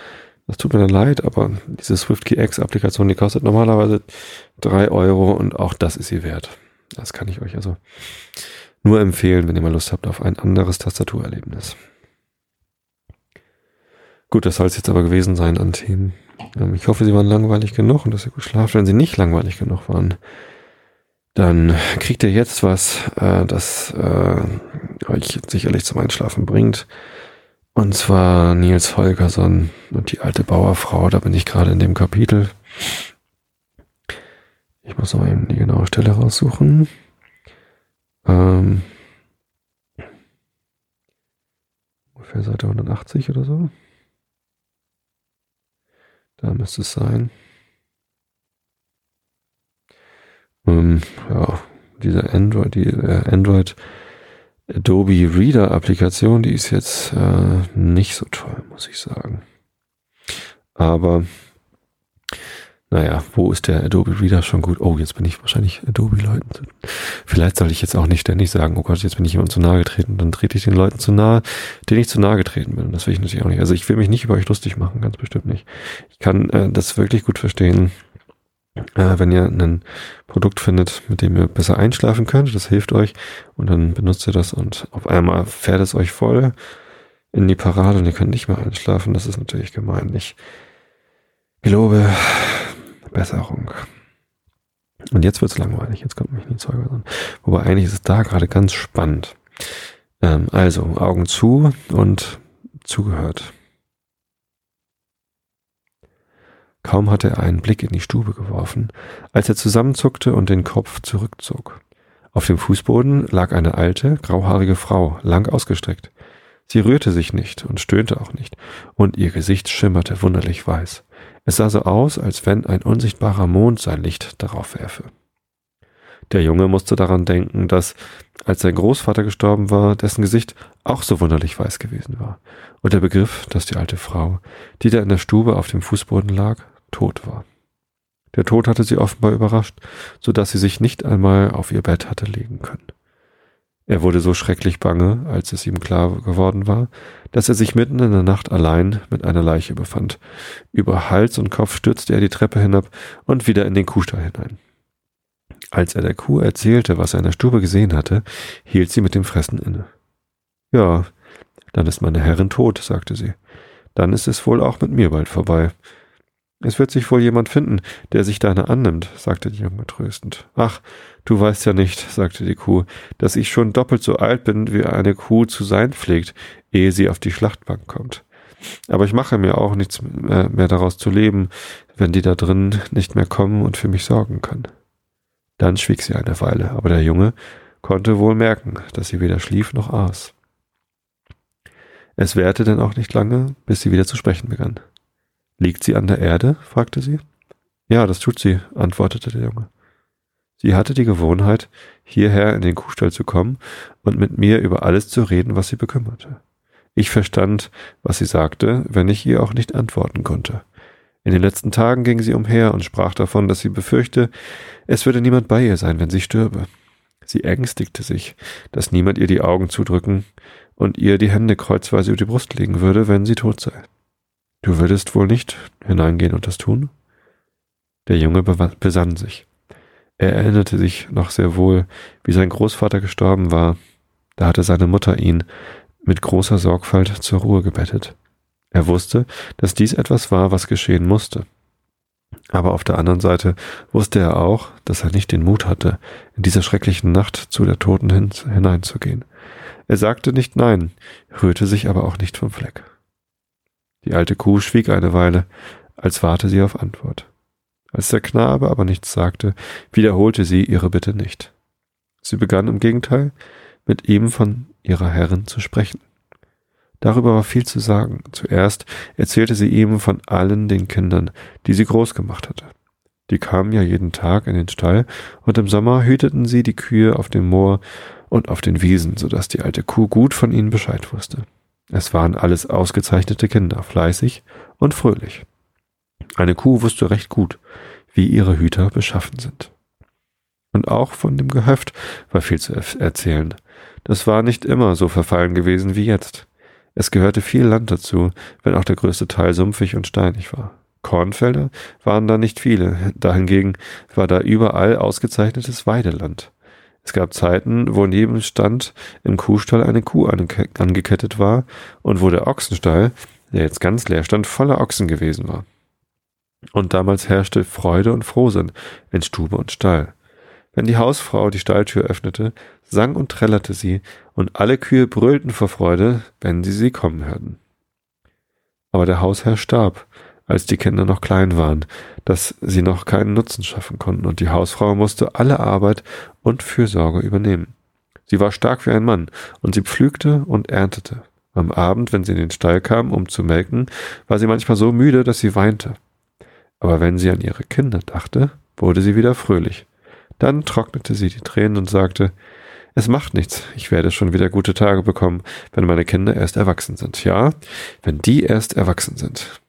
Das tut mir dann leid, aber diese SwiftKey X Applikation, die kostet normalerweise drei Euro und auch das ist sie wert. Das kann ich euch also nur empfehlen, wenn ihr mal Lust habt auf ein anderes Tastaturerlebnis. Gut, das soll es jetzt aber gewesen sein an Themen. Ähm, ich hoffe, sie waren langweilig genug und dass ihr gut schlaft. Wenn sie nicht langweilig genug waren, dann kriegt ihr jetzt was, äh, das äh, euch sicherlich zum Einschlafen bringt. Und zwar Nils Holgersson und die alte Bauerfrau. Da bin ich gerade in dem Kapitel. Ich muss noch eben die genaue Stelle raussuchen. Ähm, ungefähr Seite 180 oder so. Da müsste es sein. Ähm, ja, diese Android, die äh, Android Adobe Reader Applikation, die ist jetzt äh, nicht so toll, muss ich sagen. Aber naja, wo ist der Adobe Reader schon gut? Oh, jetzt bin ich wahrscheinlich Adobe-Leuten. Vielleicht soll ich jetzt auch nicht ständig sagen, oh Gott, jetzt bin ich jemand zu nahe getreten. Dann trete ich den Leuten zu nahe, denen ich zu nahe getreten bin. Das will ich natürlich auch nicht. Also ich will mich nicht über euch lustig machen, ganz bestimmt nicht. Ich kann äh, das wirklich gut verstehen, äh, wenn ihr ein Produkt findet, mit dem ihr besser einschlafen könnt. Das hilft euch. Und dann benutzt ihr das und auf einmal fährt es euch voll in die Parade und ihr könnt nicht mehr einschlafen. Das ist natürlich gemein. Ich glaube, Besserung. Und jetzt wird's langweilig, jetzt kommt mich nie Zeuge an. Wobei eigentlich ist es da gerade ganz spannend. Ähm, also, Augen zu und zugehört. Kaum hatte er einen Blick in die Stube geworfen, als er zusammenzuckte und den Kopf zurückzog. Auf dem Fußboden lag eine alte, grauhaarige Frau, lang ausgestreckt. Sie rührte sich nicht und stöhnte auch nicht, und ihr Gesicht schimmerte wunderlich weiß. Es sah so aus, als wenn ein unsichtbarer Mond sein Licht darauf werfe. Der Junge musste daran denken, dass, als sein Großvater gestorben war, dessen Gesicht auch so wunderlich weiß gewesen war, und er begriff, dass die alte Frau, die da in der Stube auf dem Fußboden lag, tot war. Der Tod hatte sie offenbar überrascht, so dass sie sich nicht einmal auf ihr Bett hatte legen können. Er wurde so schrecklich bange, als es ihm klar geworden war, dass er sich mitten in der Nacht allein mit einer Leiche befand. Über Hals und Kopf stürzte er die Treppe hinab und wieder in den Kuhstall hinein. Als er der Kuh erzählte, was er in der Stube gesehen hatte, hielt sie mit dem Fressen inne. Ja, dann ist meine Herrin tot, sagte sie. Dann ist es wohl auch mit mir bald vorbei. Es wird sich wohl jemand finden, der sich deiner annimmt, sagte die Junge tröstend. Ach, du weißt ja nicht, sagte die Kuh, dass ich schon doppelt so alt bin, wie eine Kuh zu sein pflegt, ehe sie auf die Schlachtbank kommt. Aber ich mache mir auch nichts mehr, mehr daraus zu leben, wenn die da drin nicht mehr kommen und für mich sorgen können. Dann schwieg sie eine Weile, aber der Junge konnte wohl merken, dass sie weder schlief noch aß. Es währte denn auch nicht lange, bis sie wieder zu sprechen begann. Liegt sie an der Erde? fragte sie. Ja, das tut sie, antwortete der Junge. Sie hatte die Gewohnheit, hierher in den Kuhstall zu kommen und mit mir über alles zu reden, was sie bekümmerte. Ich verstand, was sie sagte, wenn ich ihr auch nicht antworten konnte. In den letzten Tagen ging sie umher und sprach davon, dass sie befürchte, es würde niemand bei ihr sein, wenn sie stürbe. Sie ängstigte sich, dass niemand ihr die Augen zudrücken und ihr die Hände kreuzweise über die Brust legen würde, wenn sie tot sei. Du würdest wohl nicht hineingehen und das tun? Der Junge besann sich. Er erinnerte sich noch sehr wohl, wie sein Großvater gestorben war. Da hatte seine Mutter ihn mit großer Sorgfalt zur Ruhe gebettet. Er wusste, dass dies etwas war, was geschehen musste. Aber auf der anderen Seite wusste er auch, dass er nicht den Mut hatte, in dieser schrecklichen Nacht zu der Toten hin hineinzugehen. Er sagte nicht nein, rührte sich aber auch nicht vom Fleck. Die alte Kuh schwieg eine Weile, als warte sie auf Antwort. Als der Knabe aber nichts sagte, wiederholte sie ihre Bitte nicht. Sie begann im Gegenteil, mit ihm von ihrer Herrin zu sprechen. Darüber war viel zu sagen. Zuerst erzählte sie ihm von allen den Kindern, die sie groß gemacht hatte. Die kamen ja jeden Tag in den Stall, und im Sommer hüteten sie die Kühe auf dem Moor und auf den Wiesen, so dass die alte Kuh gut von ihnen Bescheid wusste. Es waren alles ausgezeichnete Kinder, fleißig und fröhlich. Eine Kuh wusste recht gut, wie ihre Hüter beschaffen sind. Und auch von dem Gehöft war viel zu erzählen. Das war nicht immer so verfallen gewesen wie jetzt. Es gehörte viel Land dazu, wenn auch der größte Teil sumpfig und steinig war. Kornfelder waren da nicht viele, dahingegen war da überall ausgezeichnetes Weideland. Es gab Zeiten, wo neben Stand im Kuhstall eine Kuh angekettet war und wo der Ochsenstall, der jetzt ganz leer stand, voller Ochsen gewesen war. Und damals herrschte Freude und Frohsinn in Stube und Stall. Wenn die Hausfrau die Stalltür öffnete, sang und trällerte sie, und alle Kühe brüllten vor Freude, wenn sie sie kommen hörten. Aber der Hausherr starb, als die Kinder noch klein waren, dass sie noch keinen Nutzen schaffen konnten, und die Hausfrau musste alle Arbeit und Fürsorge übernehmen. Sie war stark wie ein Mann, und sie pflügte und erntete. Am Abend, wenn sie in den Stall kam, um zu melken, war sie manchmal so müde, dass sie weinte. Aber wenn sie an ihre Kinder dachte, wurde sie wieder fröhlich. Dann trocknete sie die Tränen und sagte, es macht nichts, ich werde schon wieder gute Tage bekommen, wenn meine Kinder erst erwachsen sind. Ja, wenn die erst erwachsen sind.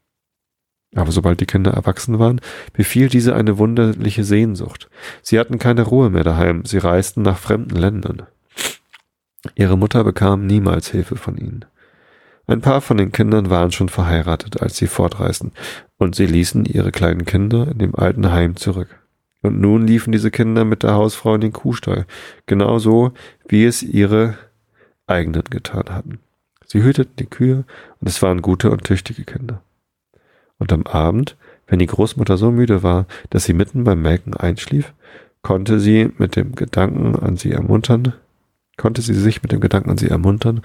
Aber sobald die Kinder erwachsen waren, befiel diese eine wunderliche Sehnsucht. Sie hatten keine Ruhe mehr daheim, sie reisten nach fremden Ländern. Ihre Mutter bekam niemals Hilfe von ihnen. Ein paar von den Kindern waren schon verheiratet, als sie fortreisten, und sie ließen ihre kleinen Kinder in dem alten Heim zurück. Und nun liefen diese Kinder mit der Hausfrau in den Kuhstall, genauso wie es ihre eigenen getan hatten. Sie hüteten die Kühe, und es waren gute und tüchtige Kinder. Und am Abend, wenn die Großmutter so müde war, dass sie mitten beim Melken einschlief, konnte sie mit dem Gedanken an sie ermuntern, konnte sie sich mit dem Gedanken an sie ermuntern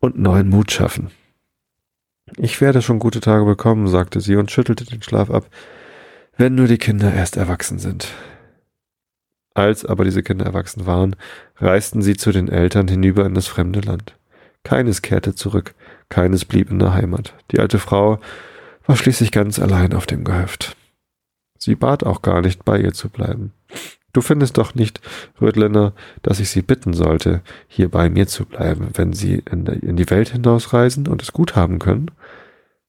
und neuen Mut schaffen. Ich werde schon gute Tage bekommen, sagte sie und schüttelte den Schlaf ab, wenn nur die Kinder erst erwachsen sind. Als aber diese Kinder erwachsen waren, reisten sie zu den Eltern hinüber in das fremde Land. Keines kehrte zurück, keines blieb in der Heimat. Die alte Frau war schließlich ganz allein auf dem Gehöft. Sie bat auch gar nicht, bei ihr zu bleiben. Du findest doch nicht, Rödländer, dass ich Sie bitten sollte, hier bei mir zu bleiben, wenn Sie in, die Welt hinausreisen und es gut haben können?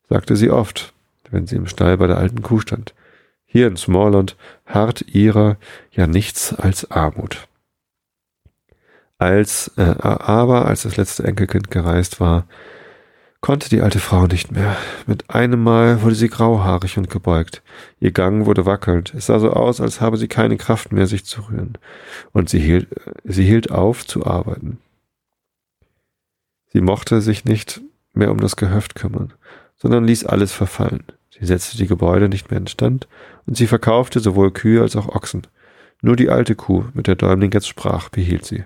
sagte sie oft, wenn sie im Stall bei der alten Kuh stand. Hier in Smallland harrt ihrer ja nichts als Armut. Als, äh, aber als das letzte Enkelkind gereist war, konnte die alte Frau nicht mehr. Mit einem Mal wurde sie grauhaarig und gebeugt. Ihr Gang wurde wackelnd. Es sah so aus, als habe sie keine Kraft mehr, sich zu rühren. Und sie hielt, sie hielt auf zu arbeiten. Sie mochte sich nicht mehr um das Gehöft kümmern, sondern ließ alles verfallen. Sie setzte die Gebäude nicht mehr instand und sie verkaufte sowohl Kühe als auch Ochsen. Nur die alte Kuh, mit der Däumling jetzt sprach, behielt sie.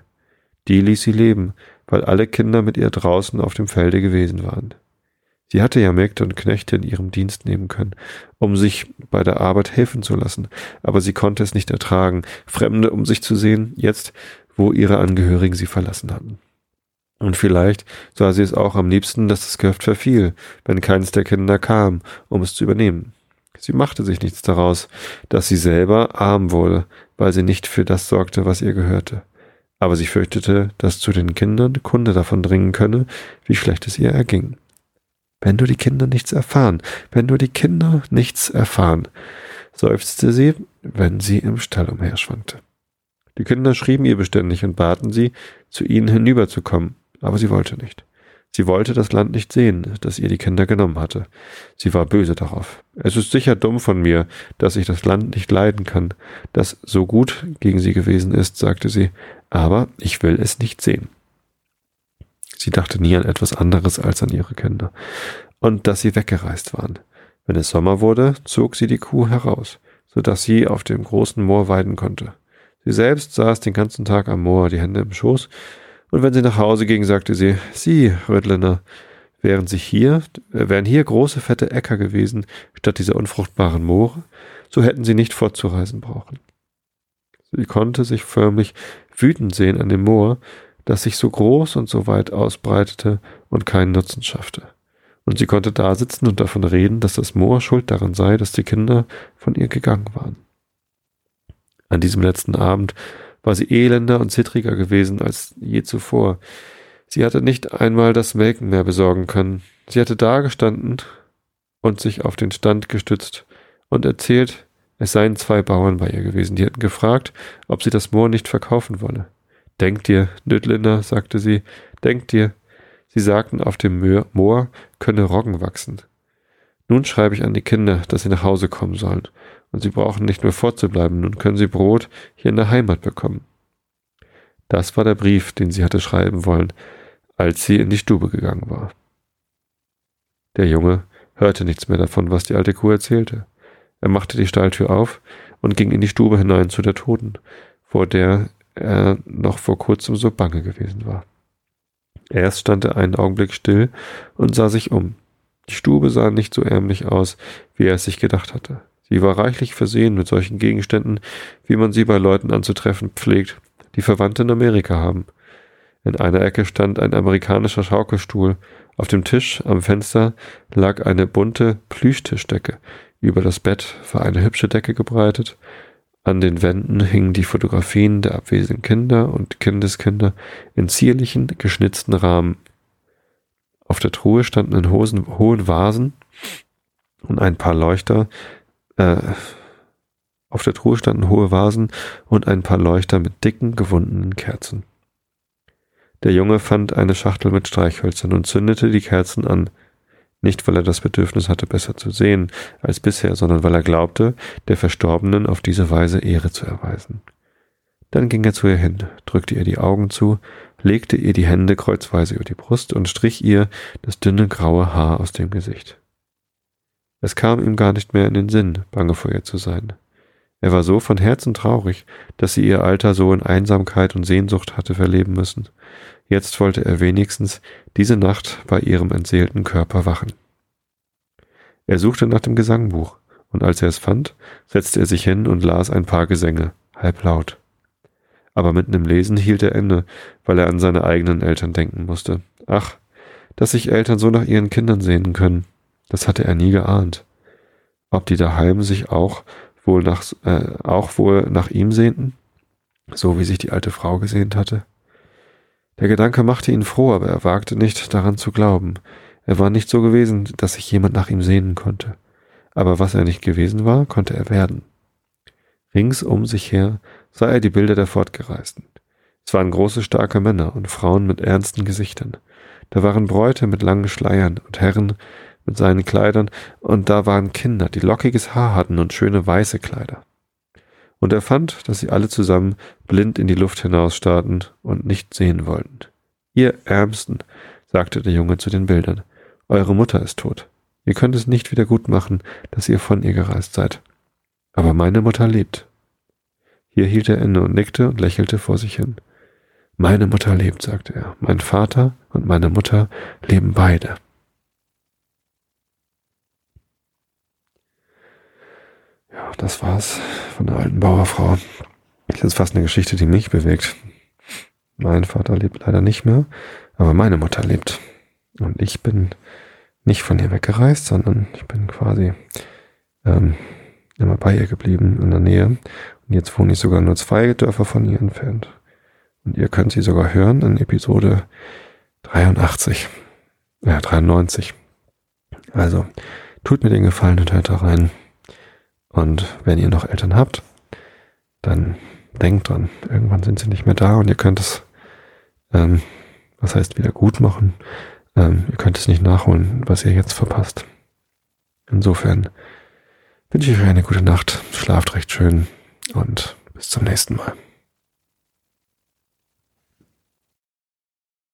Die ließ sie leben, weil alle Kinder mit ihr draußen auf dem Felde gewesen waren. Sie hatte ja Mägde und Knechte in ihrem Dienst nehmen können, um sich bei der Arbeit helfen zu lassen, aber sie konnte es nicht ertragen, Fremde um sich zu sehen, jetzt, wo ihre Angehörigen sie verlassen hatten. Und vielleicht sah sie es auch am liebsten, dass das Gehöft verfiel, wenn keines der Kinder kam, um es zu übernehmen. Sie machte sich nichts daraus, dass sie selber arm wurde, weil sie nicht für das sorgte, was ihr gehörte aber sie fürchtete, dass zu den Kindern Kunde davon dringen könne, wie schlecht es ihr erging. Wenn nur die Kinder nichts erfahren, wenn nur die Kinder nichts erfahren, seufzte sie, wenn sie im Stall umherschwankte. Die Kinder schrieben ihr beständig und baten sie, zu ihnen hinüberzukommen, aber sie wollte nicht. Sie wollte das Land nicht sehen, das ihr die Kinder genommen hatte. Sie war böse darauf. Es ist sicher dumm von mir, dass ich das Land nicht leiden kann, das so gut gegen sie gewesen ist, sagte sie, aber ich will es nicht sehen. Sie dachte nie an etwas anderes als an ihre Kinder und dass sie weggereist waren. Wenn es Sommer wurde, zog sie die Kuh heraus, so dass sie auf dem großen Moor weiden konnte. Sie selbst saß den ganzen Tag am Moor, die Hände im Schoß, und wenn sie nach Hause ging, sagte sie, Sie, Rödländer, wären sich hier, wären hier große fette Äcker gewesen, statt dieser unfruchtbaren Moore, so hätten sie nicht fortzureisen brauchen. Sie konnte sich förmlich wütend sehen an dem Moor, das sich so groß und so weit ausbreitete und keinen Nutzen schaffte. Und sie konnte da sitzen und davon reden, dass das Moor schuld daran sei, dass die Kinder von ihr gegangen waren. An diesem letzten Abend war sie elender und zittriger gewesen als je zuvor. Sie hatte nicht einmal das Melken mehr besorgen können. Sie hatte dagestanden und sich auf den Stand gestützt und erzählt, es seien zwei Bauern bei ihr gewesen, die hätten gefragt, ob sie das Moor nicht verkaufen wolle. Denk dir, Nüdlinder, sagte sie, denk dir, sie sagten, auf dem Moor könne Roggen wachsen. Nun schreibe ich an die Kinder, dass sie nach Hause kommen sollen, und sie brauchen nicht mehr fortzubleiben, nun können sie Brot hier in der Heimat bekommen. Das war der Brief, den sie hatte schreiben wollen, als sie in die Stube gegangen war. Der Junge hörte nichts mehr davon, was die alte Kuh erzählte. Er machte die Stalltür auf und ging in die Stube hinein zu der Toten, vor der er noch vor kurzem so bange gewesen war. Erst stand er einen Augenblick still und sah sich um. Die Stube sah nicht so ärmlich aus, wie er es sich gedacht hatte. Sie war reichlich versehen mit solchen Gegenständen, wie man sie bei Leuten anzutreffen pflegt, die Verwandte in Amerika haben. In einer Ecke stand ein amerikanischer Schaukelstuhl. Auf dem Tisch am Fenster lag eine bunte Plüschtischdecke. Über das Bett war eine hübsche Decke gebreitet. An den Wänden hingen die Fotografien der abwesenden Kinder und Kindeskinder in zierlichen, geschnitzten Rahmen. Auf der Truhe standen in Hosen, hohen Vasen und ein paar Leuchter, äh, auf der Truhe standen hohe Vasen und ein paar Leuchter mit dicken, gewundenen Kerzen. Der Junge fand eine Schachtel mit Streichhölzern und zündete die Kerzen an. Nicht, weil er das Bedürfnis hatte, besser zu sehen als bisher, sondern weil er glaubte, der Verstorbenen auf diese Weise Ehre zu erweisen. Dann ging er zu ihr hin, drückte ihr die Augen zu, legte ihr die Hände kreuzweise über die Brust und strich ihr das dünne graue Haar aus dem Gesicht. Es kam ihm gar nicht mehr in den Sinn, bange vor ihr zu sein. Er war so von Herzen traurig, dass sie ihr Alter so in Einsamkeit und Sehnsucht hatte verleben müssen. Jetzt wollte er wenigstens diese Nacht bei ihrem entseelten Körper wachen. Er suchte nach dem Gesangbuch, und als er es fand, setzte er sich hin und las ein paar Gesänge, halblaut. Aber mitten im Lesen hielt er inne, weil er an seine eigenen Eltern denken musste. Ach, dass sich Eltern so nach ihren Kindern sehnen können, das hatte er nie geahnt. Ob die daheim sich auch wohl nach, äh, auch wohl nach ihm sehnten, so wie sich die alte Frau gesehnt hatte. Der Gedanke machte ihn froh, aber er wagte nicht daran zu glauben. Er war nicht so gewesen, dass sich jemand nach ihm sehnen konnte. Aber was er nicht gewesen war, konnte er werden. Rings um sich her sah er die Bilder der Fortgereisten. Es waren große, starke Männer und Frauen mit ernsten Gesichtern. Da waren Bräute mit langen Schleiern und Herren mit seinen Kleidern, und da waren Kinder, die lockiges Haar hatten und schöne weiße Kleider. Und er fand, dass sie alle zusammen blind in die Luft hinausstarrten und nicht sehen wollten. Ihr Ärmsten, sagte der Junge zu den Bildern, eure Mutter ist tot. Ihr könnt es nicht wieder gut machen, dass ihr von ihr gereist seid. Aber meine Mutter lebt. Hier hielt er inne und nickte und lächelte vor sich hin. Meine Mutter lebt, sagte er. Mein Vater und meine Mutter leben beide. Das war's von der alten Bauerfrau. Das ist fast eine Geschichte, die mich bewegt. Mein Vater lebt leider nicht mehr, aber meine Mutter lebt. Und ich bin nicht von ihr weggereist, sondern ich bin quasi ähm, immer bei ihr geblieben in der Nähe. Und jetzt wohne ich sogar nur zwei Dörfer von ihr entfernt. Und ihr könnt sie sogar hören in Episode 83. Ja, 93. Also, tut mir den Gefallen und hört da rein. Und wenn ihr noch Eltern habt, dann denkt dran, irgendwann sind sie nicht mehr da und ihr könnt es, ähm, was heißt wieder gut machen, ähm, ihr könnt es nicht nachholen, was ihr jetzt verpasst. Insofern wünsche ich euch eine gute Nacht, schlaft recht schön und bis zum nächsten Mal.